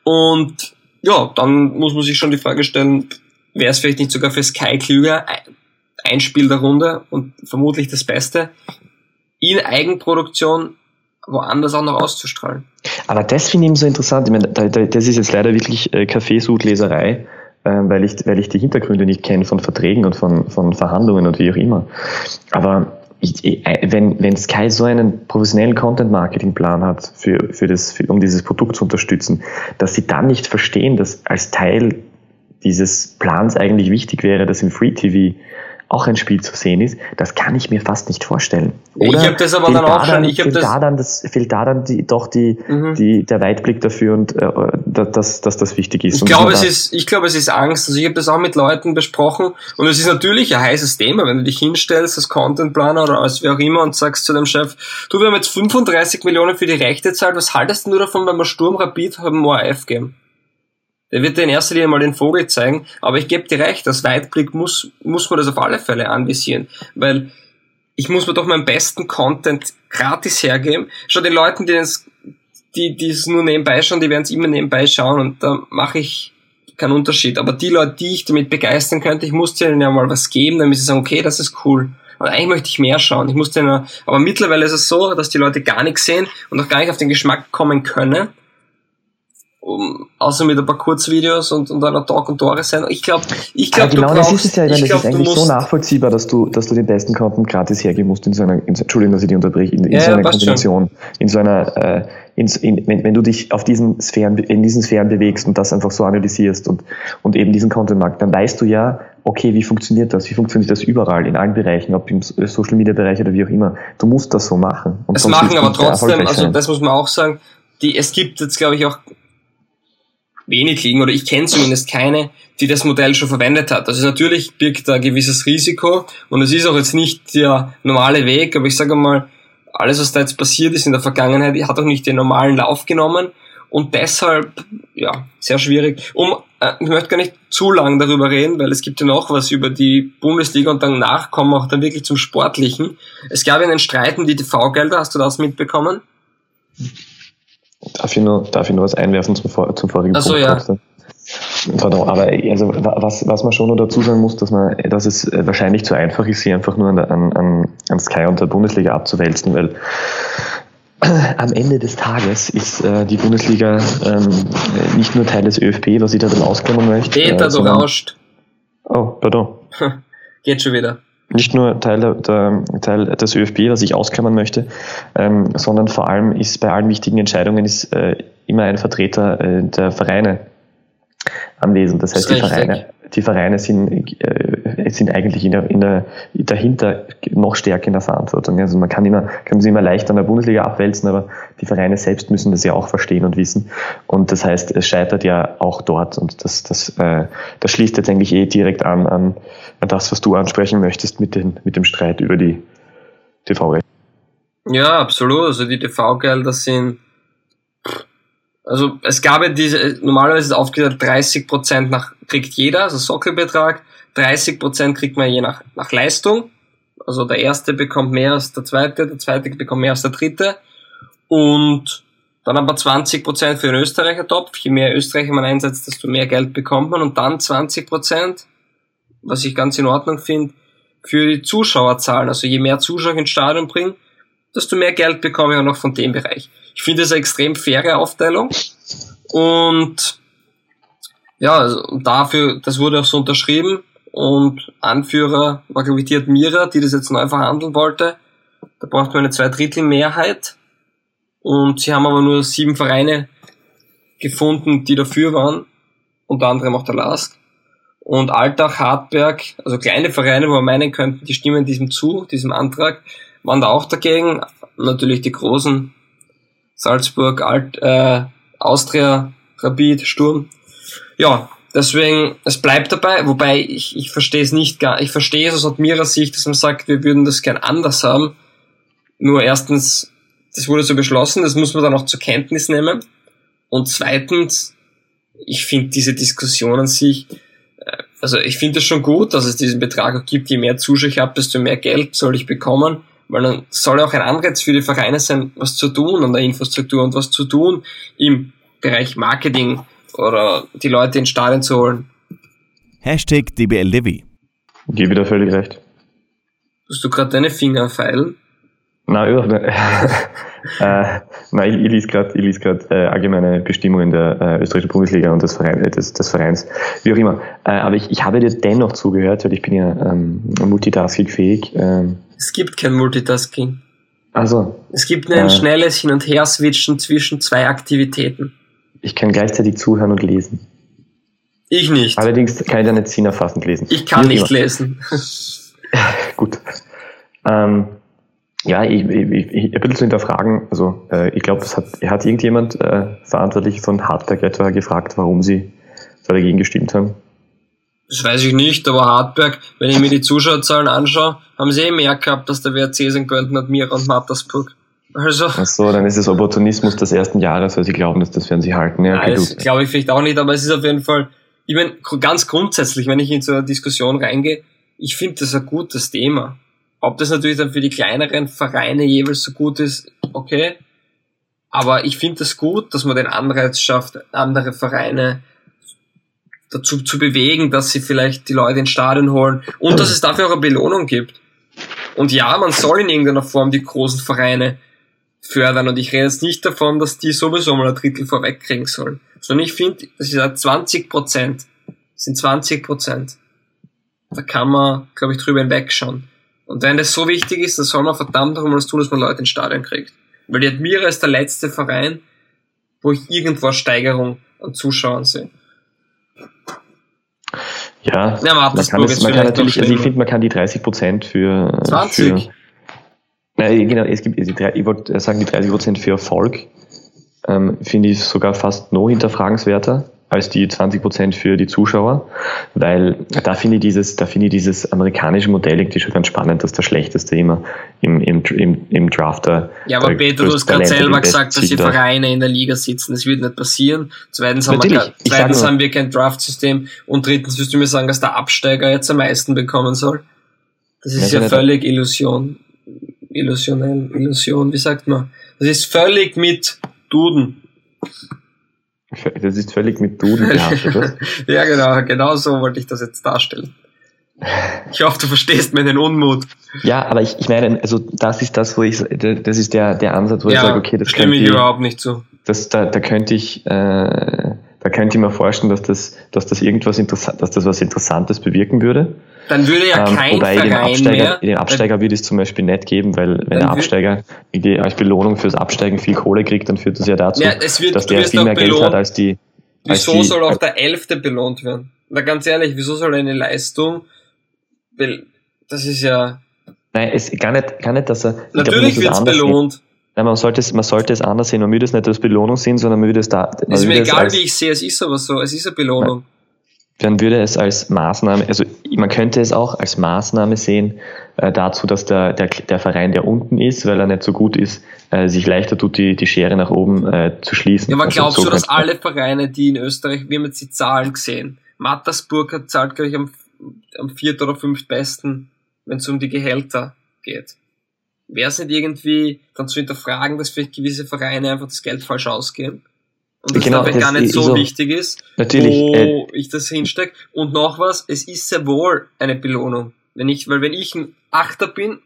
Und ja, dann muss man sich schon die Frage stellen, wäre es vielleicht nicht sogar für Sky klüger, ein Spiel der Runde und vermutlich das Beste, in Eigenproduktion woanders auch noch auszustrahlen. Aber das finde ich eben so interessant. Ich meine, das ist jetzt leider wirklich äh, Kaffeesudleserei, äh, weil, ich, weil ich die Hintergründe nicht kenne von Verträgen und von, von Verhandlungen und wie auch immer. Aber ich, äh, wenn, wenn Sky so einen professionellen Content-Marketing-Plan hat, für, für das, für, um dieses Produkt zu unterstützen, dass sie dann nicht verstehen, dass als Teil dieses Plans eigentlich wichtig wäre, dass im Free TV auch ein Spiel zu sehen ist, das kann ich mir fast nicht vorstellen. Oder ich habe das aber dann auch schon. Ich fehlt das da dann das fehlt da dann die, doch die, mhm. die der Weitblick dafür und äh, dass, dass das wichtig ist. Ich glaube es ist ich glaube es ist Angst. Also ich habe das auch mit Leuten besprochen und es ist natürlich ein heißes Thema, wenn du dich hinstellst als Content Planer oder als wie auch immer und sagst zu dem Chef, du wir haben jetzt 35 Millionen für die Rechte zahlt, was haltest du davon, wenn wir Sturm Rapid haben ORF geben? Der wird dir in erster Linie mal den Vogel zeigen, aber ich gebe dir recht, als Weitblick muss, muss man das auf alle Fälle anvisieren, weil ich muss mir doch meinen besten Content gratis hergeben. Schau, den Leuten, die es, die, die es nur nebenbei schauen, die werden es immer nebenbei schauen und da mache ich keinen Unterschied. Aber die Leute, die ich damit begeistern könnte, ich muss denen ja mal was geben, damit sie sagen, okay, das ist cool. Und eigentlich möchte ich mehr schauen. Ich muss denen, aber mittlerweile ist es so, dass die Leute gar nichts sehen und auch gar nicht auf den Geschmack kommen können um, außer mit ein paar Kurzvideos und, und einer Talk und Tore sein. Ich glaube, ich glaube, genau, das ist es ja. Ich das ist eigentlich so nachvollziehbar, dass du, dass du den besten Content gratis hergeben musst in so einer, in, Entschuldigung, dass ich die unterbreche, in, in ja, so einer ja, Kombination, schon. in so einer, äh, in, in, wenn, wenn du dich auf diesen Sphären, in diesen Sphären bewegst und das einfach so analysierst und, und eben diesen Content magst, dann weißt du ja, okay, wie funktioniert das? Wie funktioniert das überall, in allen Bereichen, ob im Social Media Bereich oder wie auch immer. Du musst das so machen. Und es machen aber trotzdem, also das muss man auch sagen, die, es gibt jetzt glaube ich auch wenig liegen oder ich kenne zumindest keine, die das Modell schon verwendet hat. Also natürlich birgt da ein gewisses Risiko und es ist auch jetzt nicht der normale Weg, aber ich sage mal, alles, was da jetzt passiert ist in der Vergangenheit, hat auch nicht den normalen Lauf genommen und deshalb, ja, sehr schwierig. Um, äh, ich möchte gar nicht zu lang darüber reden, weil es gibt ja noch was über die Bundesliga und danach kommen wir auch dann wirklich zum Sportlichen. Es gab ja einen Streit um die TV-Gelder, hast du das mitbekommen? Darf ich nur, darf ich nur was einwerfen zum, zum vorigen Ach so, Punkt? Ja. Pardon, aber also was, was man schon noch dazu sagen muss, dass man, dass es wahrscheinlich zu einfach ist, sie einfach nur an, an, an Sky und der Bundesliga abzuwälzen, weil am Ende des Tages ist äh, die Bundesliga ähm, nicht nur Teil des ÖFB, was ich da dann ausklammern möchte. Peter, äh, du rauscht. Oh, pardon. Geht schon wieder nicht nur Teil, der, Teil des ÖFB, was ich ausklammern möchte, ähm, sondern vor allem ist bei allen wichtigen Entscheidungen ist äh, immer ein Vertreter äh, der Vereine anwesend. Das heißt, das die Vereine, die Vereine sind, äh, sind eigentlich in der, in der, dahinter noch stärker in der Verantwortung. Also man kann immer, kann sie immer leicht an der Bundesliga abwälzen, aber die Vereine selbst müssen das ja auch verstehen und wissen. Und das heißt, es scheitert ja auch dort. Und das, das, äh, das schließt jetzt eigentlich eh direkt an, an das, was du ansprechen möchtest mit, den, mit dem Streit über die TV-Rechte. Ja, absolut. Also die TV-Gelder sind also es gab ja diese, normalerweise ist aufgeteilt 30% nach, kriegt jeder, also Sockelbetrag, 30% kriegt man je nach, nach Leistung. Also der erste bekommt mehr als der zweite, der zweite bekommt mehr als der dritte. Und dann aber 20% für den Österreicher-Topf. Je mehr Österreicher man einsetzt, desto mehr Geld bekommt man. Und dann 20%, was ich ganz in Ordnung finde, für die Zuschauerzahlen. Also je mehr Zuschauer ins Stadion bringen, desto mehr Geld bekomme ich auch noch von dem Bereich. Ich finde das eine extrem faire Aufteilung. Und ja, also dafür, das wurde auch so unterschrieben. Und Anführer war, glaube ich, die die das jetzt neu verhandeln wollte. Da braucht man eine Zweidrittelmehrheit. Und sie haben aber nur sieben Vereine gefunden, die dafür waren. Unter anderem auch der LASK. Und Altach, Hartberg, also kleine Vereine, wo man meinen könnten, die stimmen diesem zu, diesem Antrag, waren da auch dagegen. Natürlich die großen Salzburg, Alt, äh, Austria, Rapid, Sturm. Ja, deswegen, es bleibt dabei, wobei ich, ich verstehe es nicht gar, ich verstehe es aus Admira Sicht, dass man sagt, wir würden das gern anders haben. Nur erstens, das wurde so beschlossen, das muss man dann auch zur Kenntnis nehmen. Und zweitens, ich finde diese Diskussion an sich, also ich finde es schon gut, dass es diesen Betrag auch gibt, je mehr Zuschauer ich habe, desto mehr Geld soll ich bekommen, weil dann soll auch ein Anreiz für die Vereine sein, was zu tun an der Infrastruktur und was zu tun im Bereich Marketing oder die Leute ins Stadion zu holen. Hashtag DBLDW. Gebe dir völlig recht. Hast du gerade deine Finger feilen? Nein, überhaupt nicht. äh, nein, ich, ich lese gerade lies grad, äh, allgemeine Bestimmungen der äh, österreichischen Bundesliga und des, Verein, äh, des, des Vereins, wie auch immer. Äh, aber ich, ich habe dir dennoch zugehört, weil ich bin ja ähm, multitaskingfähig. Ähm. Es gibt kein Multitasking. Also. Es gibt nur ein äh, schnelles Hin- und Her-Switchen zwischen zwei Aktivitäten. Ich kann gleichzeitig zuhören und lesen. Ich nicht. Allerdings kann ich da nicht sinnerfassend lesen. Ich kann nicht lesen. Gut. Ähm, ja, ich, ich, ich, ein bisschen zu hinterfragen, also äh, ich glaube, es hat, hat irgendjemand äh, verantwortlich von Hardback etwa gefragt, warum sie dagegen gestimmt haben. Das weiß ich nicht, aber Hartberg, wenn ich mir die Zuschauerzahlen anschaue, haben sie eh mehr gehabt, dass der WRC St. Pölten, Admira und Mattersburg. Also. Ach so, dann ist es Opportunismus des ersten Jahres, weil sie glauben, dass das werden sie halten. Ja, okay, das glaube ich vielleicht auch nicht, aber es ist auf jeden Fall, ich meine, ganz grundsätzlich, wenn ich in so eine Diskussion reingehe, ich finde das ein gutes Thema. Ob das natürlich dann für die kleineren Vereine jeweils so gut ist, okay. Aber ich finde es das gut, dass man den Anreiz schafft, andere Vereine dazu zu bewegen, dass sie vielleicht die Leute ins Stadion holen und dass es dafür auch eine Belohnung gibt. Und ja, man soll in irgendeiner Form die großen Vereine fördern und ich rede jetzt nicht davon, dass die sowieso mal ein Drittel vorwegkriegen sollen, sondern ich finde, das ist 20 Prozent, sind 20 Prozent. Da kann man, glaube ich, drüber hinwegschauen. Und wenn das so wichtig ist, dann soll man verdammt nochmal das tun, dass man Leute ins Stadion kriegt. Weil die Admira ist der letzte Verein, wo ich irgendwo Steigerung an Zuschauern sehe. Ja, ja man, kann, es, man kann natürlich, also ich finde, man kann die 30 Prozent für, 20. Für, nein, genau, es gibt, ich wollte sagen, die 30 Prozent für Erfolg, ähm, finde ich sogar fast noch hinterfragenswerter als die 20 Prozent für die Zuschauer, weil da finde ich dieses, da finde ich dieses amerikanische Modell irgendwie schon ganz spannend, dass der Schlechteste immer im, im, im, im Drafter. Ja, aber Peter, du hast gerade selber gesagt, dass die Vereine in der Liga sitzen. Das wird nicht passieren. Zweitens haben, wir, zweitens haben wir kein Draftsystem und drittens wirst du mir sagen, dass der Absteiger jetzt am meisten bekommen soll. Das ist ja, ja völlig Illusion. Illusionell, Illusion, wie sagt man? Das ist völlig mit Duden. Das ist völlig mit Duden behaftet, oder? ja, genau, genau so wollte ich das jetzt darstellen. Ich hoffe, du verstehst meinen Unmut. Ja, aber ich, ich meine, also das ist das, wo ich, das ist der, der Ansatz, wo ja, ich sage, okay, das stimme ich überhaupt nicht zu. Das, da, da könnte ich, äh, da könnte ich mir vorstellen, dass das, dass das irgendwas interessant, dass das was Interessantes bewirken würde. Dann würde ja ähm, kein ähm, wobei Verein den Absteiger, mehr, den Absteiger würde es zum Beispiel nicht geben, weil wenn der Absteiger die als Belohnung fürs Absteigen viel Kohle kriegt, dann führt das ja dazu, ja, wird, dass der viel mehr belohnt. Geld hat als die. Als wieso die, soll auch der Elfte belohnt werden? Na ganz ehrlich, wieso soll eine Leistung, das ist ja. Nein, es gar nicht, gar nicht, dass er. Natürlich wird es belohnt. Sehen. Nein, man sollte es, man sollte es anders sehen. Man würde es nicht als Belohnung sehen, sondern man würde es da. Es ist mir egal, wie ich sehe, es ist aber so. Es ist eine Belohnung. Nein dann würde es als Maßnahme, also man könnte es auch als Maßnahme sehen äh, dazu, dass der, der, der Verein, der unten ist, weil er nicht so gut ist, äh, sich leichter tut, die, die Schere nach oben äh, zu schließen. Ja, aber also glaubst so du, dass alle Vereine, die in Österreich, wir haben jetzt die Zahlen gesehen, Mattersburg hat zahlt, glaube ich, am, am vierten oder fünft besten, wenn es um die Gehälter geht. Wäre es nicht irgendwie dann zu hinterfragen, dass vielleicht gewisse Vereine einfach das Geld falsch ausgeben? Und das genau, dabei gar nicht so, so, wichtig ist, natürlich, wo äh, ich das hinstecke. Und noch was, es ist sehr wohl eine Belohnung. Wenn ich, weil wenn ich ein Achter bin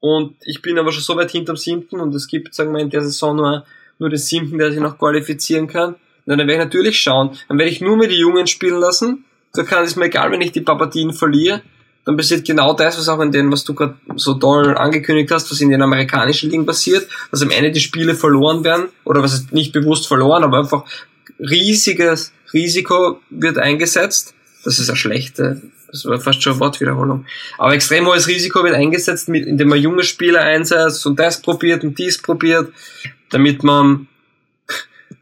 und ich bin aber schon so weit hinterm siebten und es gibt, sagen wir, in der Saison nur, nur den siebten, der sich noch qualifizieren kann, dann werde ich natürlich schauen. Dann werde ich nur mehr die Jungen spielen lassen. Da kann es mir egal, wenn ich die Papadien verliere dann passiert genau das, was auch in den, was du gerade so toll angekündigt hast, was in den amerikanischen Ligen passiert, dass am Ende die Spiele verloren werden, oder was ist nicht bewusst verloren, aber einfach riesiges Risiko wird eingesetzt. Das ist eine schlechte, das war fast schon eine Wortwiederholung. Aber extrem hohes Risiko wird eingesetzt, indem man junge Spieler einsetzt und das probiert und dies probiert, damit man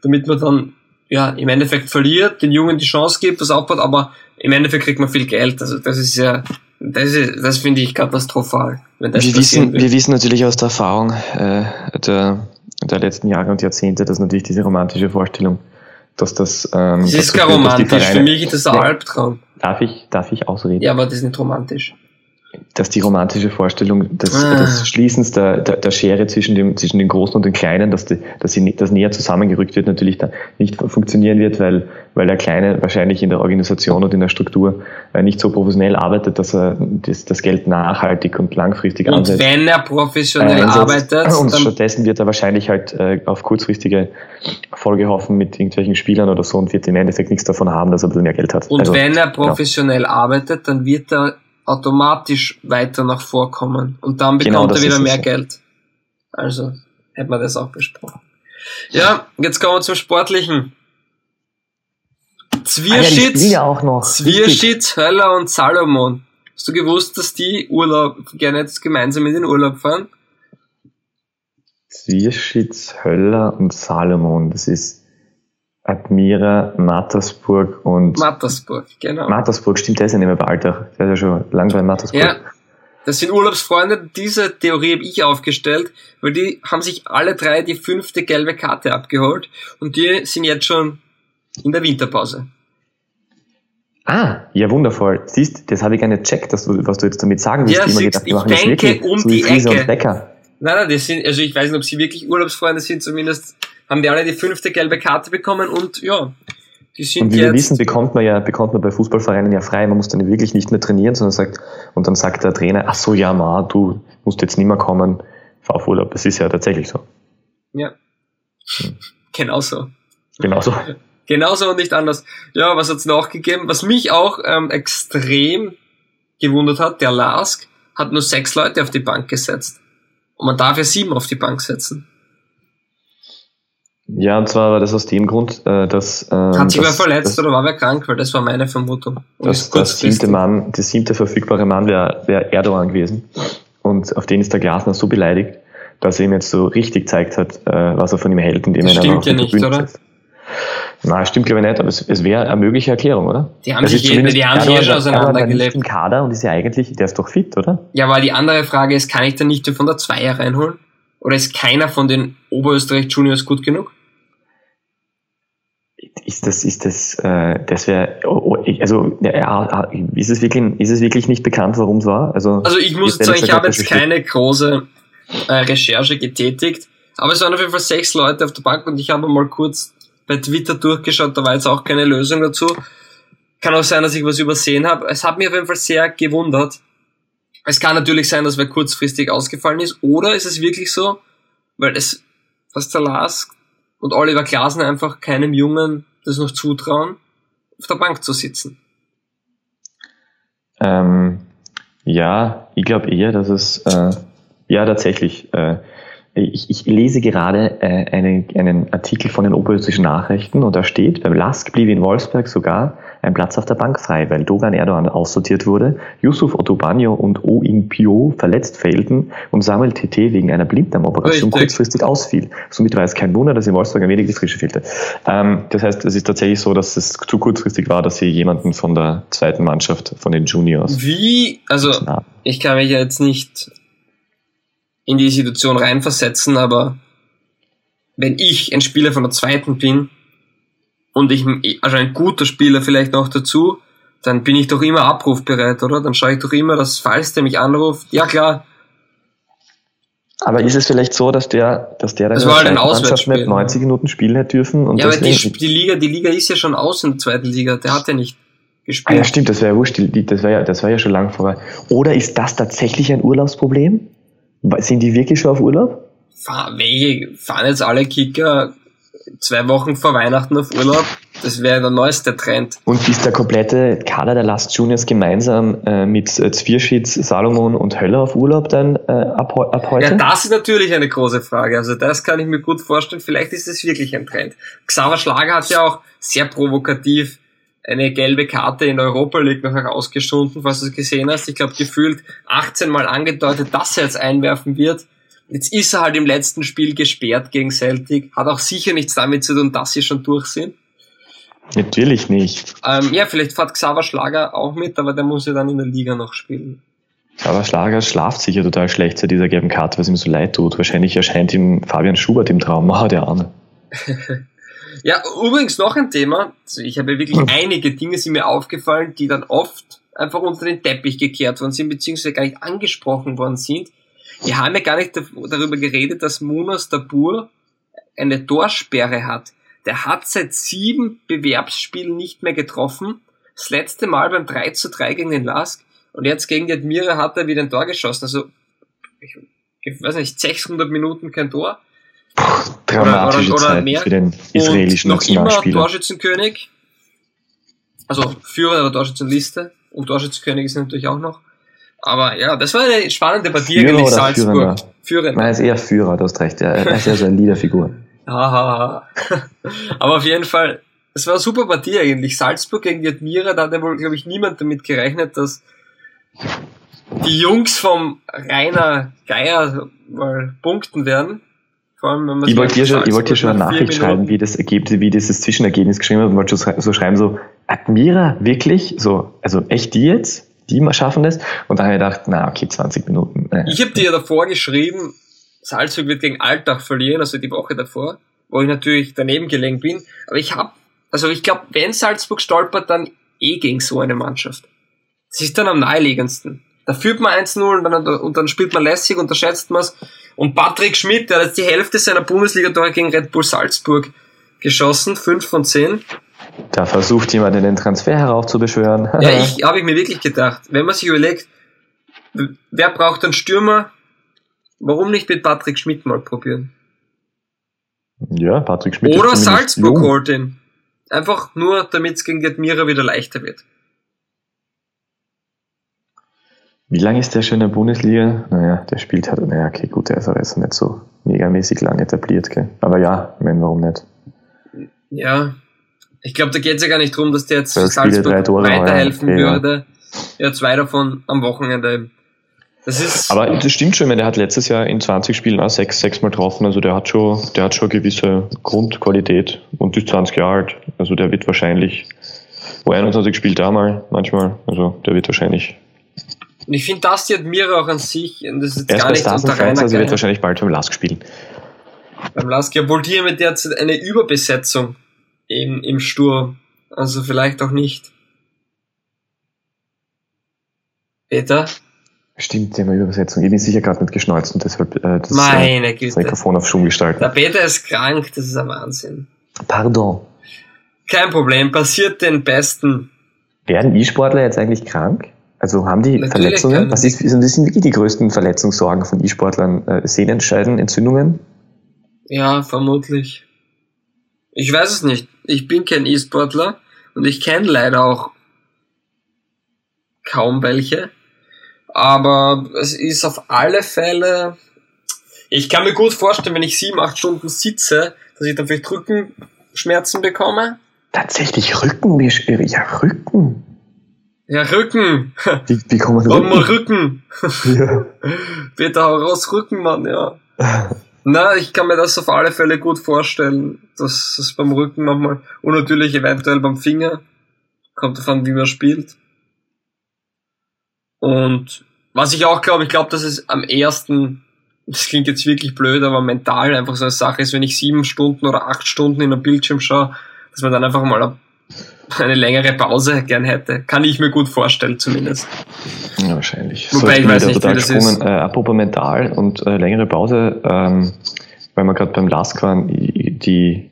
damit man dann ja im Endeffekt verliert, den Jungen die Chance gibt, was aufbaut, aber im Endeffekt kriegt man viel Geld. Also das ist ja, das ist, das finde ich katastrophal. Wir, wissen, wir wissen natürlich aus der Erfahrung äh, der, der letzten Jahre und Jahrzehnte, dass natürlich diese romantische Vorstellung, dass das. Ähm, das ist gar romantisch. Für mich ist das ein Albtraum. Darf ich, darf ich ausreden? Ja, aber das ist nicht romantisch dass die romantische Vorstellung des, ah. des Schließens der, der, der, Schere zwischen, dem, zwischen den Großen und den Kleinen, dass, die, dass sie das näher zusammengerückt wird, natürlich da nicht funktionieren wird, weil, weil der Kleine wahrscheinlich in der Organisation und in der Struktur äh, nicht so professionell arbeitet, dass er das, das Geld nachhaltig und langfristig und ansetzt. Und wenn er professionell einsetzt, arbeitet, und stattdessen wird er wahrscheinlich halt äh, auf kurzfristige Folge hoffen mit irgendwelchen Spielern oder so und wird im Endeffekt nichts davon haben, dass er ein bisschen mehr Geld hat. Und also, wenn er professionell ja. arbeitet, dann wird er automatisch weiter nach vorkommen und dann genau, bekommt genau, er wieder mehr so. Geld. Also hätte man das auch besprochen. Ja, jetzt kommen wir zum Sportlichen. Zwierschitz, ah, ja, Zwierschitz, Höller und Salomon. Hast du gewusst, dass die Urlaub gerne jetzt gemeinsam in den Urlaub fahren? Zwierschitz, Höller und Salomon, das ist Admira, Mattersburg und. Mattersburg, genau. Mattersburg, stimmt, der ist ja nicht mehr bei Alter. Der ist ja schon lange bei Mattersburg. Ja, das sind Urlaubsfreunde. Diese Theorie habe ich aufgestellt, weil die haben sich alle drei die fünfte gelbe Karte abgeholt und die sind jetzt schon in der Winterpause. Ah, ja wundervoll. Siehst, das habe ich gar nicht checkt, dass du, was du jetzt damit sagen willst. Ja, siehst, ich denke um so die Ecke. Nein, nein, das sind, also ich weiß nicht, ob sie wirklich Urlaubsfreunde sind, zumindest haben die alle die fünfte gelbe Karte bekommen und ja, die sind und wie wir wissen, bekommt man ja, bekommt man bei Fußballvereinen ja frei. Man muss dann wirklich nicht mehr trainieren, sondern sagt, und dann sagt der Trainer, ach so, ja, ma, du musst jetzt nicht mehr kommen, fahr auf Urlaub. Das ist ja tatsächlich so. Ja. Hm. Genauso. Genauso. Genauso und nicht anders. Ja, was hat's noch gegeben? Was mich auch ähm, extrem gewundert hat, der Lask hat nur sechs Leute auf die Bank gesetzt. Und man darf ja sieben auf die Bank setzen. Ja, und zwar war das aus dem Grund, äh, dass... Ähm, Hat sich wer verletzt das, oder war wer krank? Weil das war meine Vermutung. Das, das siebte Mann, der siebte verfügbare Mann wäre wär Erdogan gewesen. Und auf den ist der Glasner so beleidigt, dass er ihm jetzt so richtig zeigt hat, äh, was er von ihm hält, indem das er stimmt ja nicht, oder? Nein, stimmt glaube ich nicht, aber es, es wäre eine mögliche Erklärung, oder? Die haben sich, jeden, die haben sich eh schon auseinandergelebt. im Kader und ist ja eigentlich, der ist doch fit, oder? Ja, aber die andere Frage ist, kann ich denn nicht von der Zweier reinholen? Oder ist keiner von den Oberösterreich Juniors gut genug? Ist das, ist das, äh, das wäre, oh, oh, also ja, ist es wirklich, ist es wirklich nicht bekannt, warum es war? Also, also ich muss sagen, ich habe jetzt keine große äh, Recherche getätigt, aber es waren auf jeden Fall sechs Leute auf der Bank und ich habe mal kurz bei Twitter durchgeschaut, da war jetzt auch keine Lösung dazu. Kann auch sein, dass ich was übersehen habe. Es hat mich auf jeden Fall sehr gewundert. Es kann natürlich sein, dass wer kurzfristig ausgefallen ist, oder ist es wirklich so, weil es, was der Lars und Oliver Klasen einfach keinem Jungen das noch zutrauen, auf der Bank zu sitzen? Ähm, ja, ich glaube eher, dass es, äh, ja tatsächlich, äh, ich, ich lese gerade äh, einen, einen Artikel von den oberösterreichischen Nachrichten und da steht, beim Lask blieb in Wolfsberg sogar ein Platz auf der Bank frei, weil Dogan Erdogan aussortiert wurde, Yusuf Otobanyo und O Pio verletzt fehlten und Samuel TT wegen einer Blinddarmoperation kurzfristig ausfiel. Somit war es kein Wunder, dass in Wolfsburg ein wenig die Frische fehlte. Ähm, das heißt, es ist tatsächlich so, dass es zu kurzfristig war, dass sie jemanden von der zweiten Mannschaft, von den Juniors. Wie? Also, ich kann mich jetzt nicht in die Situation reinversetzen, aber wenn ich ein Spieler von der zweiten bin und ich, also ein guter Spieler vielleicht noch dazu, dann bin ich doch immer abrufbereit, oder? Dann schaue ich doch immer, dass falls der mich anruft, ja klar. Aber ist es vielleicht so, dass der, dass der dann das war halt ein Mannschaft mit 90 Minuten spielen hätte dürfen? Und ja, aber die, die, Liga, die Liga ist ja schon aus in der zweiten Liga. Der hat ja nicht gespielt. Ah, ja, stimmt, das wäre ja wurscht. Das wäre ja, das war ja schon lang vorbei. Oder ist das tatsächlich ein Urlaubsproblem? Sind die wirklich schon auf Urlaub? Fahr, welche, fahren jetzt alle Kicker zwei Wochen vor Weihnachten auf Urlaub? Das wäre der neueste Trend. Und ist der komplette Kader der Last Juniors gemeinsam äh, mit äh, Zwierschitz, Salomon und Höller auf Urlaub dann äh, ab, ab heute? Ja, das ist natürlich eine große Frage. Also das kann ich mir gut vorstellen. Vielleicht ist es wirklich ein Trend. Xaver Schlager hat ja auch sehr provokativ eine gelbe Karte in Europa League noch herausgestunden, falls du es gesehen hast. Ich glaube, gefühlt 18 Mal angedeutet, dass er jetzt einwerfen wird. Jetzt ist er halt im letzten Spiel gesperrt gegen Celtic. Hat auch sicher nichts damit zu tun, dass sie schon durch sind. Natürlich nicht. Ähm, ja, vielleicht fährt Xaver Schlager auch mit, aber der muss ja dann in der Liga noch spielen. Xaver Schlager schlaft sicher total schlecht seit dieser gelben Karte, was ihm so leid tut. Wahrscheinlich erscheint ihm Fabian Schubert im Traum. Oh, der Arme. ja, übrigens noch ein Thema. Also ich habe wirklich einige Dinge sind mir aufgefallen, die dann oft einfach unter den Teppich gekehrt worden sind, beziehungsweise gar nicht angesprochen worden sind. Wir haben ja gar nicht darüber geredet, dass Munas Dabur eine Torsperre hat. Der hat seit sieben Bewerbsspielen nicht mehr getroffen. Das letzte Mal beim 3 zu 3 gegen den Lask. Und jetzt gegen die Admira hat er wieder ein Tor geschossen. Also, ich weiß nicht, 600 Minuten kein Tor. Dramatische oder, oder, oder mehr. für den israelischen Und noch immer Torschützenkönig. Also Führer der Torschützenliste. Und Torschützenkönig ist natürlich auch noch. Aber ja, das war eine spannende Partie Führer gegen Salzburg. Führender? Führer. Nein, er ist eher Führer, du hast recht. Er ist ja so eine Liederfigur. Aber auf jeden Fall, es war eine super Partie eigentlich. Salzburg gegen die Admira, da hat ja wohl, glaube ich, niemand damit gerechnet, dass die Jungs vom Rainer Geier mal punkten werden. Vor allem, wenn man ich wollte dir schon, ich wollte dir schon eine Nachricht schreiben, wie das Ergebnis, wie dieses Zwischenergebnis geschrieben hat und wollte so schreiben, so, Admira, wirklich? So, also echt die jetzt? die mal schaffen das. Und dann habe ich gedacht, na okay, 20 Minuten. Äh. Ich habe dir ja davor geschrieben, Salzburg wird gegen Alltag verlieren, also die Woche davor, wo ich natürlich daneben gelegen bin. Aber ich habe, also ich glaube, wenn Salzburg stolpert, dann eh gegen so eine Mannschaft. Das ist dann am naheliegendsten. Da führt man 1-0 und dann, und dann spielt man lässig, unterschätzt man es. Und Patrick Schmidt, der hat jetzt die Hälfte seiner Bundesliga-Tore gegen Red Bull Salzburg geschossen, 5 von 10. Da versucht jemand den Transfer heraufzubeschwören. ja, ich habe ich mir wirklich gedacht, wenn man sich überlegt, wer braucht einen Stürmer? Warum nicht mit Patrick Schmidt mal probieren? Ja, Patrick Schmidt. Oder Salzburg holt ihn. Einfach nur, damit es gegen Admira wieder leichter wird. Wie lange ist der schon in der Bundesliga? Naja, der spielt halt, naja, okay, gut, der ist aber jetzt nicht so megamäßig lang etabliert, gell? Aber ja, ich meine, warum nicht? Ja, ich glaube, da geht es ja gar nicht darum, dass der jetzt Salzburg weiterhelfen okay, würde. Ja. ja, zwei davon am Wochenende. Das ist Aber das stimmt schon, der hat letztes Jahr in 20 Spielen auch sechs, sechs Mal getroffen. Also der hat schon, der hat schon gewisse Grundqualität und ist 20 Jahre alt. Also der wird wahrscheinlich, wo 21 spielt da mal, manchmal. Also der wird wahrscheinlich. Und ich finde, das die Admira auch an sich, und das ist jetzt gar nicht unter Fans, also wird wahrscheinlich bald beim Lask spielen. Beim Lask, ja, obwohl die mit derzeit eine Überbesetzung im, im Sturm. Also vielleicht auch nicht. Peter? Stimmt, die haben Übersetzung. Ich bin sicher gerade nicht geschnalzt und deshalb äh, das, Meine äh, das Mikrofon auf Schum gestalten. Der Peter ist krank, das ist ein Wahnsinn. Pardon. Kein Problem, passiert den Besten. Werden E-Sportler jetzt eigentlich krank? Also haben die Natürlich Verletzungen? Was ist, sind wirklich die größten Verletzungssorgen von E-Sportlern? Äh, Sehnenscheiden, Entzündungen? Ja, vermutlich. Ich weiß es nicht. Ich bin kein E-Sportler und ich kenne leider auch kaum welche. Aber es ist auf alle Fälle. Ich kann mir gut vorstellen, wenn ich sieben, acht Stunden sitze, dass ich dann vielleicht Rückenschmerzen bekomme. Tatsächlich Rücken, ja, Rücken. Ja, Rücken. Wie, wie kann man Rücken? mal Rücken. Ja. Peter, hau raus, Rücken, Mann, ja. Na, ich kann mir das auf alle Fälle gut vorstellen, dass es beim Rücken manchmal und natürlich eventuell beim Finger kommt davon, wie man spielt. Und was ich auch glaube, ich glaube, dass es am ersten, das klingt jetzt wirklich blöd, aber mental einfach so eine Sache ist, wenn ich sieben Stunden oder acht Stunden in einem Bildschirm schaue, dass man dann einfach mal eine längere Pause gern hätte. Kann ich mir gut vorstellen, zumindest. Ja, wahrscheinlich. Wobei ich weiß nicht, total wie das ist. Äh, apropos mental und äh, längere Pause, ähm, weil wir gerade beim Lask waren, die,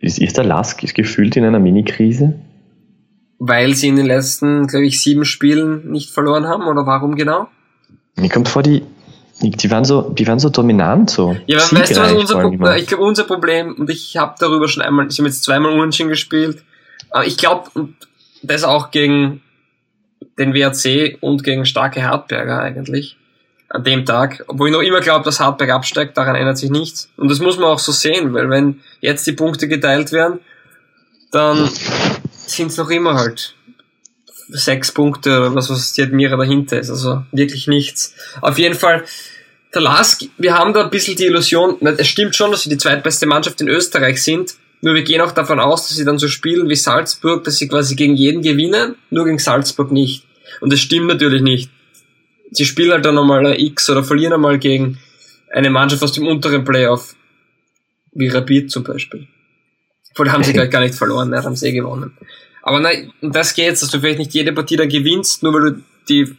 ist, ist der Lask ist gefühlt in einer Mini-Krise? Weil sie in den letzten, glaube ich, sieben Spielen nicht verloren haben, oder warum genau? Mir kommt vor, die, die waren so, die waren so dominant, so. Ja, aber weißt du, was unser Problem, ich glaube, unser Problem, und ich habe darüber schon einmal, ich habe jetzt zweimal Unentschieden gespielt, aber ich glaube, das auch gegen den WRC und gegen starke Hartberger eigentlich an dem Tag, obwohl ich noch immer glaube, dass Hartberg absteigt, daran ändert sich nichts. Und das muss man auch so sehen, weil wenn jetzt die Punkte geteilt werden, dann sind es noch immer halt sechs Punkte oder was, was die Admira dahinter ist. Also wirklich nichts. Auf jeden Fall, der Lask, wir haben da ein bisschen die Illusion, es stimmt schon, dass sie die zweitbeste Mannschaft in Österreich sind, nur wir gehen auch davon aus, dass sie dann so spielen wie Salzburg, dass sie quasi gegen jeden gewinnen, nur gegen Salzburg nicht. Und das stimmt natürlich nicht. Sie spielen halt dann nochmal ein X oder verlieren einmal gegen eine Mannschaft aus dem unteren Playoff, wie Rapid zum Beispiel. Vorher haben sie gleich gar nicht verloren, ne, haben sie eh gewonnen. Aber nein, das geht's, dass du vielleicht nicht jede Partie dann gewinnst, nur weil du die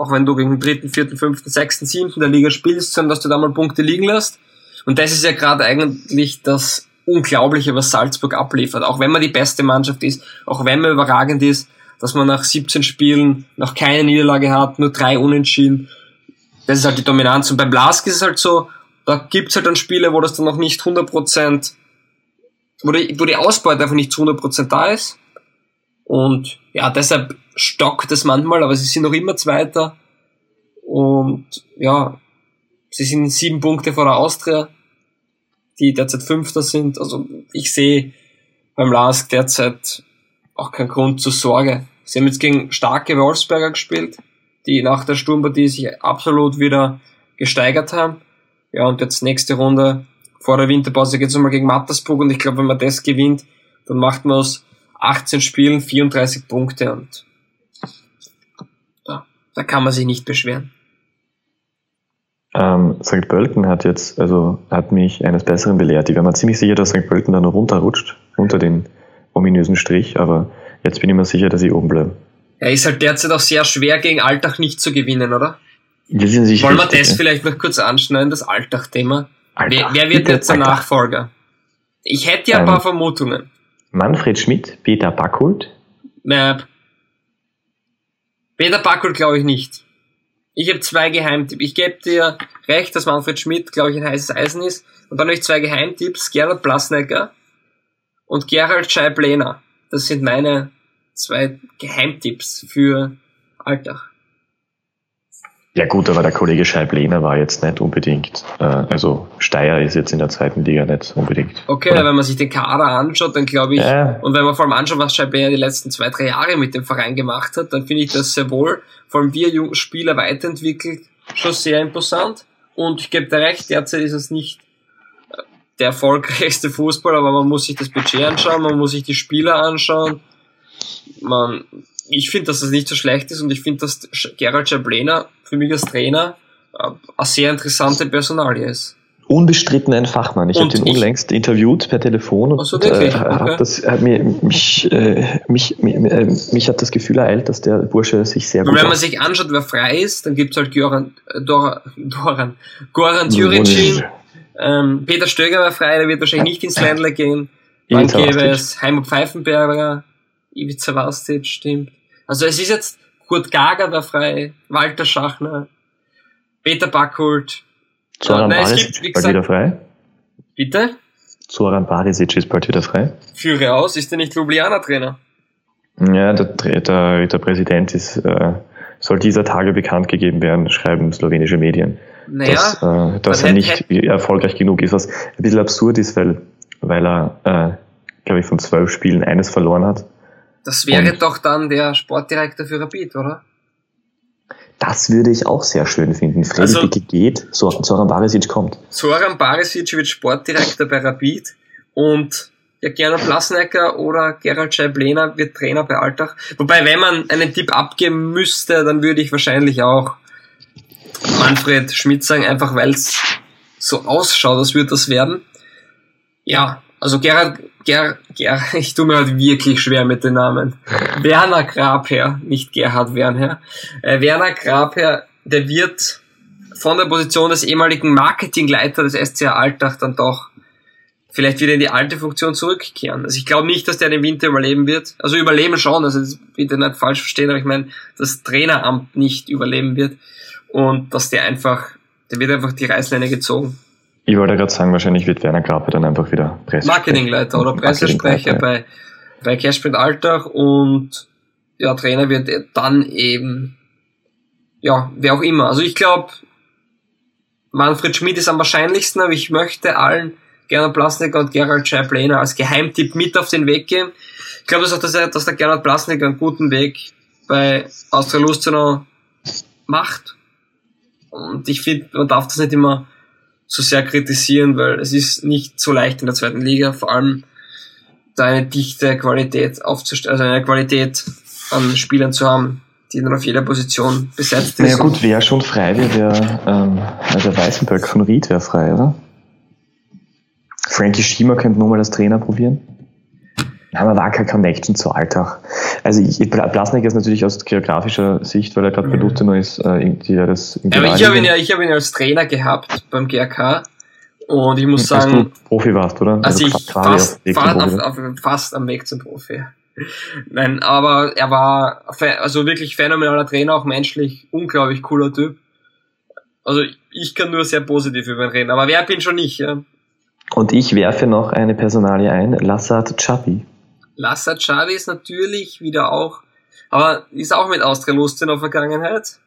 auch wenn du gegen den dritten, vierten, fünften, sechsten, siebten der Liga spielst, sondern dass du da mal Punkte liegen lässt. Und das ist ja gerade eigentlich das Unglaubliche, was Salzburg abliefert. Auch wenn man die beste Mannschaft ist, auch wenn man überragend ist, dass man nach 17 Spielen noch keine Niederlage hat, nur drei Unentschieden. Das ist halt die Dominanz. Und beim Lask ist es halt so, da gibt's halt dann Spiele, wo das dann noch nicht 100%, wo die, wo die Ausbeute einfach nicht zu 100% da ist. Und ja, deshalb stockt es manchmal, aber sie sind noch immer Zweiter. Und ja, sie sind sieben Punkte vor der Austria, die derzeit Fünfter sind. Also ich sehe beim Lask derzeit auch keinen Grund zur Sorge. Sie haben jetzt gegen starke Wolfsberger gespielt, die nach der Sturmpartie sich absolut wieder gesteigert haben. Ja, und jetzt nächste Runde vor der Winterpause geht es nochmal gegen Mattersburg und ich glaube, wenn man das gewinnt, dann macht man aus 18 Spielen 34 Punkte und da kann man sich nicht beschweren. Ähm, St. Pölten hat jetzt, also hat mich eines Besseren belehrt. Ich war mir ziemlich sicher, dass St. Pölten dann runterrutscht, unter den ominösen Strich, aber jetzt bin ich mir sicher, dass ich oben bleibe. Er ist halt derzeit auch sehr schwer gegen Alltag nicht zu gewinnen, oder? Wir sind sicher Wollen wir das ja. vielleicht noch kurz anschneiden, das Alltag-Thema? Wer, wer, wird jetzt der Alltag. Nachfolger? Ich hätte ja ein ähm, paar Vermutungen. Manfred Schmidt, Peter Backholt. Mäh, Peter Backel glaube ich nicht. Ich habe zwei Geheimtipps. Ich gebe dir recht, dass Manfred Schmidt, glaube ich, ein heißes Eisen ist. Und dann habe ich zwei Geheimtipps. Gerhard Blasnecker und Gerald Scheiblener. Das sind meine zwei Geheimtipps für Alltag. Ja gut, aber der Kollege Scheib-Lehner war jetzt nicht unbedingt, äh, also Steyr ist jetzt in der zweiten Liga nicht unbedingt. Okay, wenn man sich den Kader anschaut, dann glaube ich, ja. und wenn man vor allem anschaut, was Scheib-Lehner die letzten zwei, drei Jahre mit dem Verein gemacht hat, dann finde ich das sehr wohl, vor allem wie er Spieler weiterentwickelt, schon sehr imposant. Und ich gebe dir recht, derzeit ist es nicht äh, der erfolgreichste Fußball, aber man muss sich das Budget anschauen, man muss sich die Spieler anschauen, man ich finde, dass das nicht so schlecht ist und ich finde, dass Gerald Schablena für mich als Trainer äh, eine sehr interessante Personalie ist. Unbestritten ein Fachmann. Ich habe den unlängst interviewt per Telefon und so? Äh, okay. das, hat mir, mich, äh, mich, äh, mich hat das Gefühl ereilt, dass der Bursche sich sehr gut Wenn man sich anschaut, wer frei ist, dann gibt's halt Goran, äh, Dor, Doran, Goran Juricin, ähm, Peter Stöger war frei, der wird wahrscheinlich nicht ins Ländler gehen. Dann gäbe es Heimo Pfeifenberger, Ivica Vastic, stimmt. Also es ist jetzt Kurt Gager da frei, Walter Schachner, Peter Backholt. Zoran äh, Barisic ist bald wieder frei. Bitte? Zoran Barisic ist bald wieder frei. Führe aus, ist der nicht Ljubljana-Trainer? Ja, der, der, der Präsident ist, äh, soll dieser Tage bekannt gegeben werden, schreiben slowenische Medien. Naja, dass, äh, dass er nicht erfolgreich genug ist, was ein bisschen absurd ist, weil, weil er, äh, glaube ich, von zwölf Spielen eines verloren hat. Das wäre Und doch dann der Sportdirektor für Rapid, oder? Das würde ich auch sehr schön finden. Freddy also, geht, Zoran Barisic kommt. Zoran Barisic wird Sportdirektor bei Rapid und ja, Gernot Blasnecker oder Gerald Scheiblener wird Trainer bei Altach. Wobei, wenn man einen Tipp abgeben müsste, dann würde ich wahrscheinlich auch Manfred Schmidt sagen, einfach weil es so ausschaut, als würde das werden. Ja, also Gerhard, Ger, Ger, ich tue mir halt wirklich schwer mit den Namen. Werner Grabherr, nicht Gerhard Wernherr. Äh, Werner Grabherr, der wird von der Position des ehemaligen Marketingleiter des SCA Alltag dann doch vielleicht wieder in die alte Funktion zurückkehren. Also ich glaube nicht, dass der den Winter überleben wird. Also überleben schon, also bitte nicht falsch verstehen, aber ich meine, das Traineramt nicht überleben wird und dass der einfach, der wird einfach die Reißleine gezogen. Ich wollte gerade sagen, wahrscheinlich wird Werner Grape dann einfach wieder Pressesprecher. Marketingleiter oder Pressesprecher bei, bei Cashprint Alltag und ja, Trainer wird dann eben, ja, wer auch immer. Also ich glaube, Manfred Schmidt ist am wahrscheinlichsten, aber ich möchte allen Gernot Plasnecker und Gerald Scheiblehner als Geheimtipp mit auf den Weg geben. Ich glaube auch, dass, er, dass der Gerald Plasnecker einen guten Weg bei Austria Lustenau macht Und ich finde, man darf das nicht immer so sehr kritisieren, weil es ist nicht so leicht in der zweiten Liga, vor allem da eine dichte Qualität aufzustellen, also eine Qualität an Spielern zu haben, die dann auf jeder Position besetzt ist. Naja gut, wer schon frei wäre, wäre ähm, also Weißenberg von Ried wäre frei, oder? Frankie Schiemer könnte nur mal als Trainer probieren. Ja, man war keine Connection zu Alltag. Also ich, Blasnik ist natürlich aus geografischer Sicht, weil er gerade bei mhm. Lustenau ist, äh, irgendwie das irgendwie Aber ich habe ihn ja, ich habe ihn als Trainer gehabt beim GRK und ich muss sagen, Als du Profi warst, oder? Also, also ich fast, fast, auf, auf, fast am Weg zum Profi. Nein, aber er war also wirklich phänomenaler Trainer, auch menschlich unglaublich cooler Typ. Also ich kann nur sehr positiv über ihn reden, aber wer bin schon ich, ja? Und ich werfe noch eine Personalie ein, Lassat Chabi. Lassat Chabi ist natürlich wieder auch, aber ist auch mit Austria Lust in der Vergangenheit.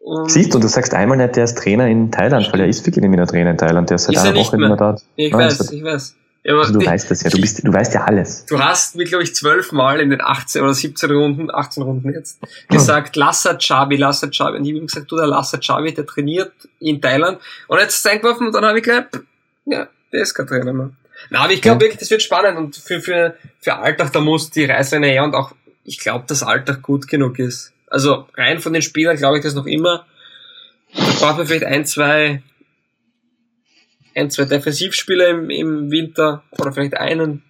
Und Siehst du, du sagst einmal nicht, der ist Trainer in Thailand, weil er ist wirklich nicht mehr Trainer in Thailand, der ist seit einer Woche mehr dort. Ich ah, weiß, ich weiß. Ja, also du die, weißt das ja, du, bist, du weißt ja alles. Du hast mir, glaube ich, zwölfmal in den 18 oder 17 Runden, 18 Runden jetzt, gesagt, hm. Lassa Chabi, Lassa Chabi. Und ich habe gesagt, du, der Lassa Chabi, der trainiert in Thailand. Und jetzt ist eingeworfen und dann habe ich gleich, ja, der ist kein Trainer mehr. Na, aber ich glaube wirklich, das wird spannend und für, für, für Alltag, da muss die Reißleine her und auch, ich glaube, dass Alltag gut genug ist. Also rein von den Spielern glaube ich das noch immer. Da braucht man vielleicht ein, zwei ein, zwei Defensivspieler im, im Winter oder vielleicht einen.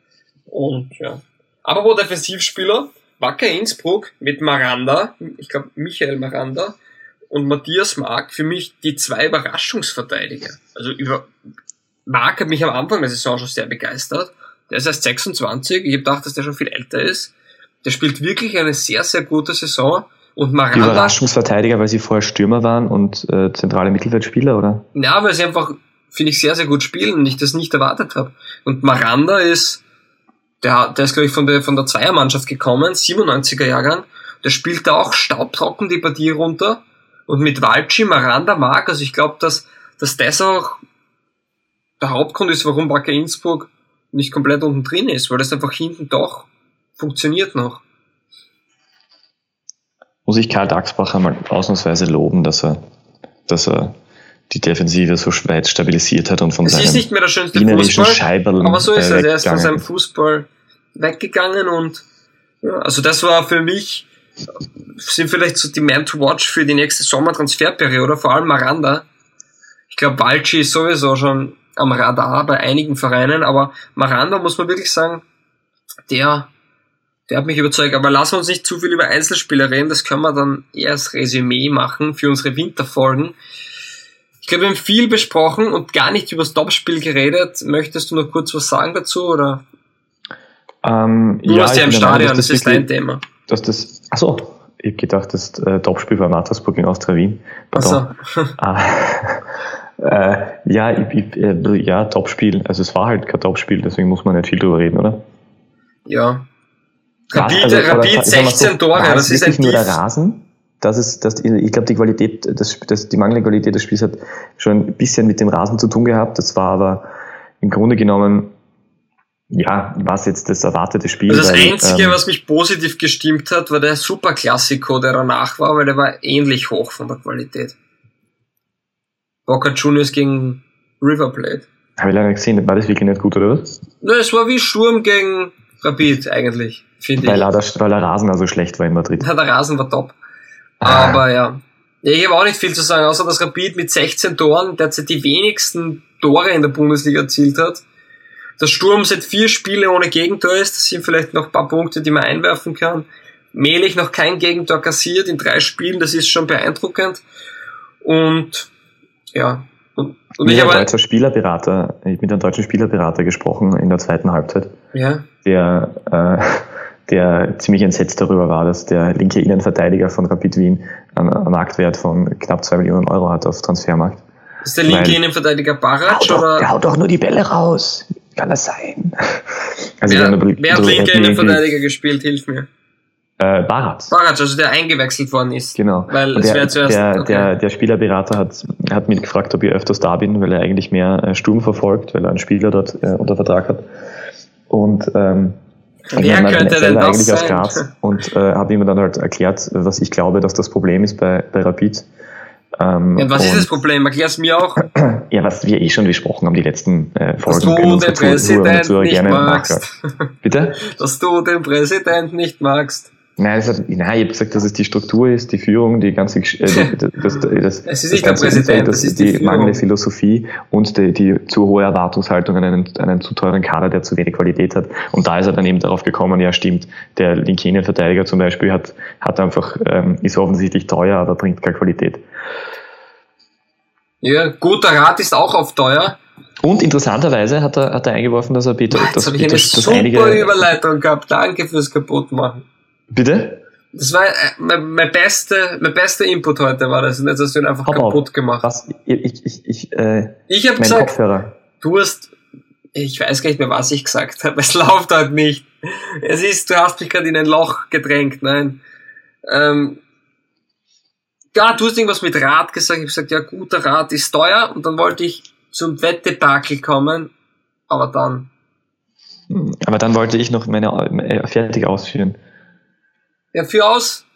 Und ja. Aber wo Defensivspieler, Wacker Innsbruck mit Maranda, ich glaube Michael Maranda und Matthias Mark, für mich die zwei Überraschungsverteidiger. Also über Mark hat mich am Anfang der Saison schon sehr begeistert. Der ist erst 26, ich habe gedacht, dass der schon viel älter ist. Der spielt wirklich eine sehr, sehr gute Saison. Und Maranda, Überraschungsverteidiger, weil sie vorher Stürmer waren und äh, zentrale Mittelfeldspieler, oder? Ja, weil sie einfach finde ich, sehr, sehr gut spielen und ich das nicht erwartet habe. Und Maranda ist, der, der ist, glaube ich, von der, von der Zweiermannschaft gekommen, 97er Jahrgang. Der spielt da auch staubtrocken die Partie runter. Und mit Valci, Maranda, Mark, also ich glaube, dass, dass das auch der Hauptgrund ist, warum Wacker Innsbruck nicht komplett unten drin ist, weil das einfach hinten doch funktioniert noch. Muss ich Karl Dachsbacher mal ausnahmsweise loben, dass er, dass er die Defensive so weit stabilisiert hat und von es seinem ist nicht mehr der schönste Fußball, Scheiberl aber so ist er. Er ist von seinem Fußball weggegangen und ja, also das war für mich sind vielleicht so die Man to Watch für die nächste Sommertransferperiode, vor allem Maranda. Ich glaube, Balci ist sowieso schon am Radar bei einigen Vereinen, aber Maranda muss man wirklich sagen, der, der hat mich überzeugt. Aber lassen wir uns nicht zu viel über Einzelspieler reden, das können wir dann eher als Resümee machen für unsere Winterfolgen. Ich glaube, wir haben viel besprochen und gar nicht über das Topspiel geredet. Möchtest du noch kurz was sagen dazu oder? Ähm, du ja, warst ja im Stadion, das, das ist dein Thema. Dass das, achso, ich habe gedacht, das äh, Topspiel war Mattersburg in Austria Wien. Pardon. ah, äh, ja, ich, ich, äh, ja, Topspiel. Also es war halt kein Topspiel, deswegen muss man nicht viel drüber reden, oder? Ja. Rapid, also, Rapid 16 so, Tore, das ist ein nur der Rasen das ist, das, ich glaube, die Qualität, das, das, die mangelnde Qualität des Spiels hat schon ein bisschen mit dem Rasen zu tun gehabt. Das war aber im Grunde genommen, ja, was jetzt das erwartete Spiel. Also das weil, Einzige, ähm, was mich positiv gestimmt hat, war der Superklassiko, der danach war, weil der war ähnlich hoch von der Qualität. Boca Juniors gegen River Plate. Habe ich leider gesehen, war das wirklich nicht gut, oder was? Na, es war wie Sturm gegen Rapid eigentlich, finde ich. Weil der Rasen also schlecht war in Madrid. Ja, der Rasen war top. Aber ja. Ich habe auch nicht viel zu sagen, außer dass Rapid mit 16 Toren derzeit die wenigsten Tore in der Bundesliga erzielt hat. Das Sturm seit vier Spiele ohne Gegentor ist. Das sind vielleicht noch ein paar Punkte, die man einwerfen kann. Mehlig noch kein Gegentor kassiert in drei Spielen, das ist schon beeindruckend. Und ja. Und, und ich habe deutscher Spielerberater, ich mit einem deutschen Spielerberater gesprochen in der zweiten Halbzeit. Ja. Der äh, der ziemlich entsetzt darüber war, dass der linke Innenverteidiger von Rapid Wien einen Marktwert von knapp zwei Millionen Euro hat auf Transfermarkt. Ist der linke Weil, Innenverteidiger Barac hau oder? Der haut doch nur die Bälle raus. Kann das sein? Also wer, wer hat linke Innenverteidiger gespielt? Hilf mir. Äh, Barat. Barat, also der eingewechselt worden ist. Genau. Weil der, es wäre zuerst. Der, okay. der, der Spielerberater hat, hat mich gefragt, ob ich öfters da bin, weil er eigentlich mehr äh, Sturm verfolgt, weil er einen Spieler dort äh, unter Vertrag hat. Und ähm, Wer könnte denn das eigentlich sein? Aus Graz und äh, habe ihm dann halt erklärt, was ich glaube, dass das Problem ist bei, bei Rapid. Ähm, und was und ist das Problem? Erklär's mir auch. Ja, was wir eh schon besprochen haben, die letzten äh, Folgen. Dass du den Präsident nicht magst. Bitte? Dass du den Präsident nicht magst. Nein, das hat, nein, ich habe gesagt, dass es die Struktur ist, die Führung, die ganze, äh, das, das, das, es ist nicht der Präsident, das, ist die, die mangelnde Philosophie und die, die zu hohe Erwartungshaltung an einen, einen zu teuren Kader, der zu wenig Qualität hat. Und da ist er dann eben darauf gekommen, ja stimmt, der Linkenien-Verteidiger zum Beispiel hat, hat einfach, ähm, ist offensichtlich teuer, aber bringt keine Qualität. Ja, guter Rat ist auch auf teuer. Und interessanterweise hat er, hat er eingeworfen, dass er Peter, Jetzt das, habe ich eine das, das super einige, Überleitung gehabt. Danke fürs Kaputtmachen. Bitte? Das war äh, mein, mein, beste, mein bester Input heute war das. Und jetzt hast du ihn einfach Hau kaputt auf. gemacht. Was? Ich, ich, ich, äh, ich habe gesagt, Kopfhörer. du hast, ich weiß gar nicht mehr, was ich gesagt habe. Es läuft halt nicht. Es ist, du hast mich gerade in ein Loch gedrängt. Nein. Ähm, ja, du hast irgendwas mit Rad gesagt. Ich habe gesagt, ja, guter Rad ist teuer. Und dann wollte ich zum Wettebakel kommen. Aber dann. Hm, aber dann wollte ich noch meine äh, fertig ausführen. Ja, für aus.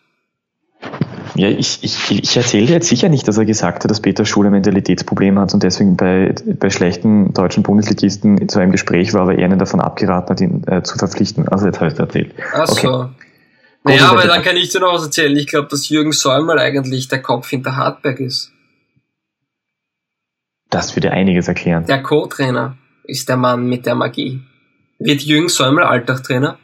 Ja, ich, ich, ich erzähle jetzt sicher nicht, dass er gesagt hat, dass Peter Schule ein Mentalitätsproblem hat und deswegen bei, bei schlechten deutschen Bundesligisten zu einem Gespräch war, aber er ihnen davon abgeraten hat, ihn äh, zu verpflichten. Also jetzt habe ich es erzählt. Ach so. Okay. Naja, aber dann kann ich dir noch was erzählen. Ich glaube, dass Jürgen Säumerl eigentlich der Kopf hinter Hartberg ist. Das würde einiges erklären. Der Co-Trainer ist der Mann mit der Magie. Wird Jürgen Säumerl Alltagtrainer?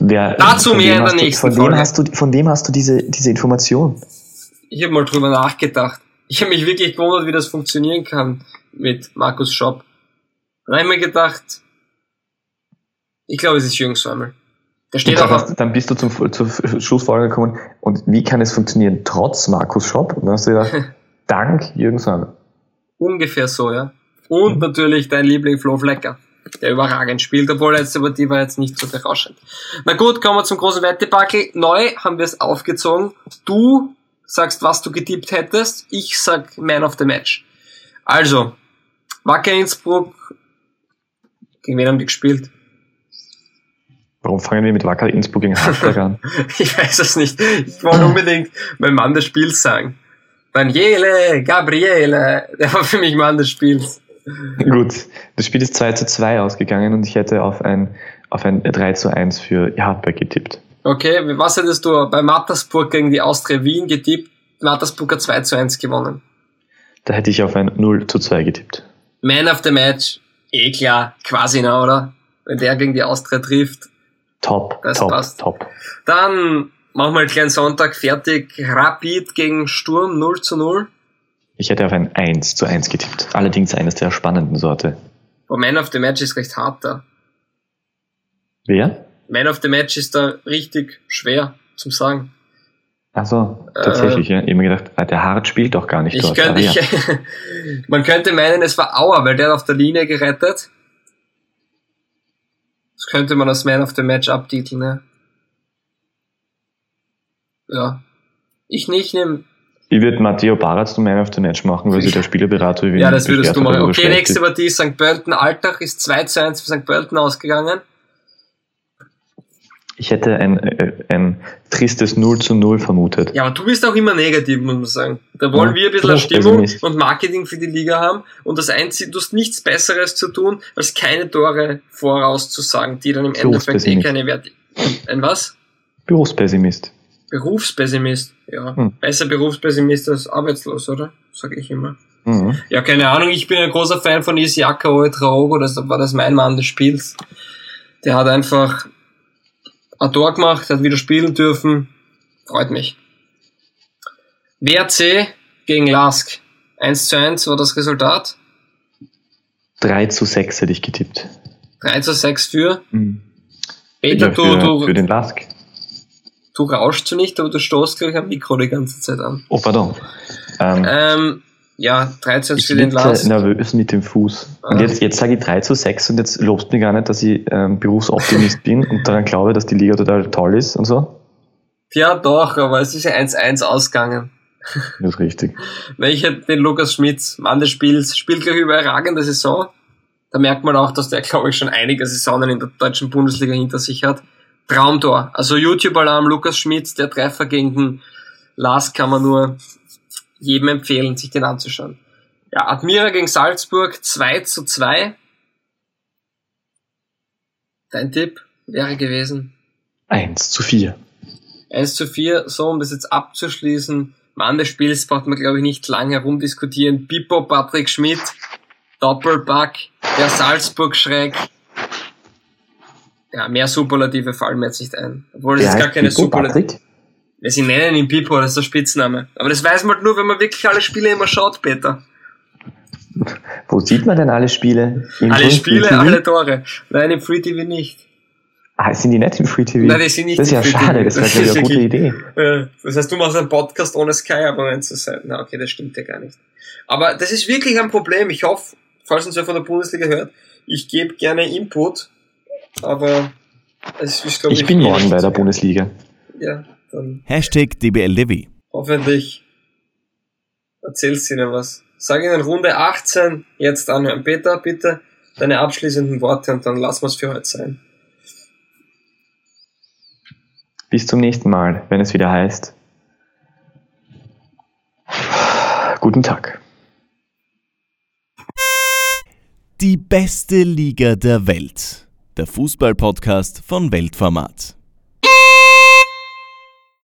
Wer, Dazu mehr in der nächsten du, von. Wem hast du, von wem hast du diese, diese Information? Ich habe mal drüber nachgedacht. Ich habe mich wirklich gewundert, wie das funktionieren kann mit Markus Schopp. Dann habe ich mir gedacht, ich glaube, es ist Jürgen Säumel. Der steht auch hast, dann bist du zum, zur Schlussfolgerung gekommen, und wie kann es funktionieren trotz Markus Schopp? Und dann hast du gedacht, dank Jürgen Säumel. Ungefähr so, ja. Und mhm. natürlich dein Liebling Flo Flecker der überragend spielt, obwohl jetzt aber die war jetzt nicht so berauschend. Na gut, kommen wir zum großen Wettebackel. Neu haben wir es aufgezogen. Du sagst, was du getippt hättest. Ich sag Man of the Match. Also, Wacker Innsbruck, gegen wen haben die gespielt? Warum fangen wir mit Wacker Innsbruck gegen Hartberg an? ich weiß es nicht. Ich wollte unbedingt mein Mann des Spiels sagen. Daniele, Gabriele, der war für mich Mann des Spiels. Gut, das Spiel ist 2 zu 2 ausgegangen und ich hätte auf ein, auf ein 3 zu 1 für Hartberg getippt. Okay, was hättest du bei Mattersburg gegen die Austria Wien getippt? Mattersburg hat 2 zu 1 gewonnen. Da hätte ich auf ein 0 zu 2 getippt. Man of the Match, eh klar, quasi, na, oder? Wenn der gegen die Austria trifft. Top, das top, passt. top. Dann machen wir einen kleinen Sonntag fertig. Rapid gegen Sturm 0 zu 0. Ich hätte auf ein 1 zu 1 getippt. Allerdings eines der spannenden Sorte. Aber Man of the Match ist recht hart da. Wer? Man of the Match ist da richtig schwer zum sagen. Ach so, tatsächlich, äh, ja. Ich mir gedacht, ah, der Hart spielt doch gar nicht ich dort. Könnte, ja. man könnte meinen, es war Auer, weil der hat auf der Linie gerettet. Das könnte man als Man of the Match abtiteln, ne? Ja. Ich nicht, nehme ich würde Matteo Baratz zum Man of the Match machen, weil sie der Spielerberater wie Ja, das würdest du machen. Okay, nächste Partie ist St. Pölten. Alltag ist 2 zu 1 für St. Pölten ausgegangen. Ich hätte ein, äh, ein tristes 0 zu 0 vermutet. Ja, aber du bist auch immer negativ, muss man sagen. Da wollen ja, wir ein bisschen Stimmung und Marketing für die Liga haben. Und das Einzige, du hast nichts Besseres zu tun, als keine Tore vorauszusagen, die dann im Endeffekt eh keine Wert. Ein was? Berufspessimist. Berufspessimist. Ja, hm. besser Berufspessimist als arbeitslos, oder? Sag ich immer. Mhm. Ja, keine Ahnung, ich bin ein großer Fan von Isiaka Oetraogo, das war das mein Mann des Spiels. Der hat einfach ein Tor gemacht, hat wieder spielen dürfen. Freut mich. WRC gegen Lask. 1 zu 1 war das Resultat. 3 zu 6 hätte ich getippt. 3 zu 6 für? Mhm. Ja, für, du, du, für den Lask. Du rauschst du nicht, aber du stoßt gleich am Mikro die ganze Zeit an. Oh, pardon. Ähm, ähm, ja, 13 für den Lars. Ich bin nervös mit dem Fuß. Und ah. jetzt, jetzt sage ich 3 zu 6 und jetzt lobst mir gar nicht, dass ich ähm, Berufsoptimist bin und daran glaube, dass die Liga total toll ist und so. Ja, doch, aber es ist ja 1-1 ausgegangen. Das ist richtig. Weil ich hätte den Lukas Schmitz, Mann des Spiels, spielt gleich überragende Saison. Da merkt man auch, dass der, glaube ich, schon einige Saisonen in der deutschen Bundesliga hinter sich hat. Traumtor. Also YouTube-Alarm, Lukas Schmitz, der Treffer gegen den Lars kann man nur jedem empfehlen, sich den anzuschauen. Ja, Admira gegen Salzburg 2 zu 2. Dein Tipp wäre gewesen? 1 zu 4. 1 zu 4, so um das jetzt abzuschließen. Mann des Spiels braucht man, glaube ich, nicht lange herumdiskutieren. Pippo Patrick Schmidt, Doppelpack, der Salzburg-Schreck. Ja, mehr Superlative fallen mir jetzt nicht ein. Obwohl das Der ist gar keine Superlative. Ja, sie nennen ihn Pippo, das ist der Spitzname. Aber das weiß man halt nur, wenn man wirklich alle Spiele immer schaut, Peter. Wo sieht man denn alle Spiele? Im Alle Spiele, alle Tore. Nein, im Free TV nicht. Ah, sind die nicht im Free TV? Nein, die sind nicht Das ist ja Free schade, TV. das wäre Das ist eine gute Idee. Das heißt, du machst einen Podcast ohne Sky-Abonnent zu sein. Na, okay, das stimmt ja gar nicht. Aber das ist wirklich ein Problem. Ich hoffe, falls uns wer von der Bundesliga hört, ich gebe gerne Input, aber es ist, glaube ich, Ich bin morgen bei der. Bundesliga. Ja, dann Hashtag DBLDW. hoffentlich erzählst du ihnen was. Sag ihnen Runde 18 jetzt anhören. Peter, bitte deine abschließenden Worte und dann lassen wir es für heute sein. Bis zum nächsten Mal, wenn es wieder heißt. Guten Tag. Die beste Liga der Welt. Der Fußballpodcast von Weltformat.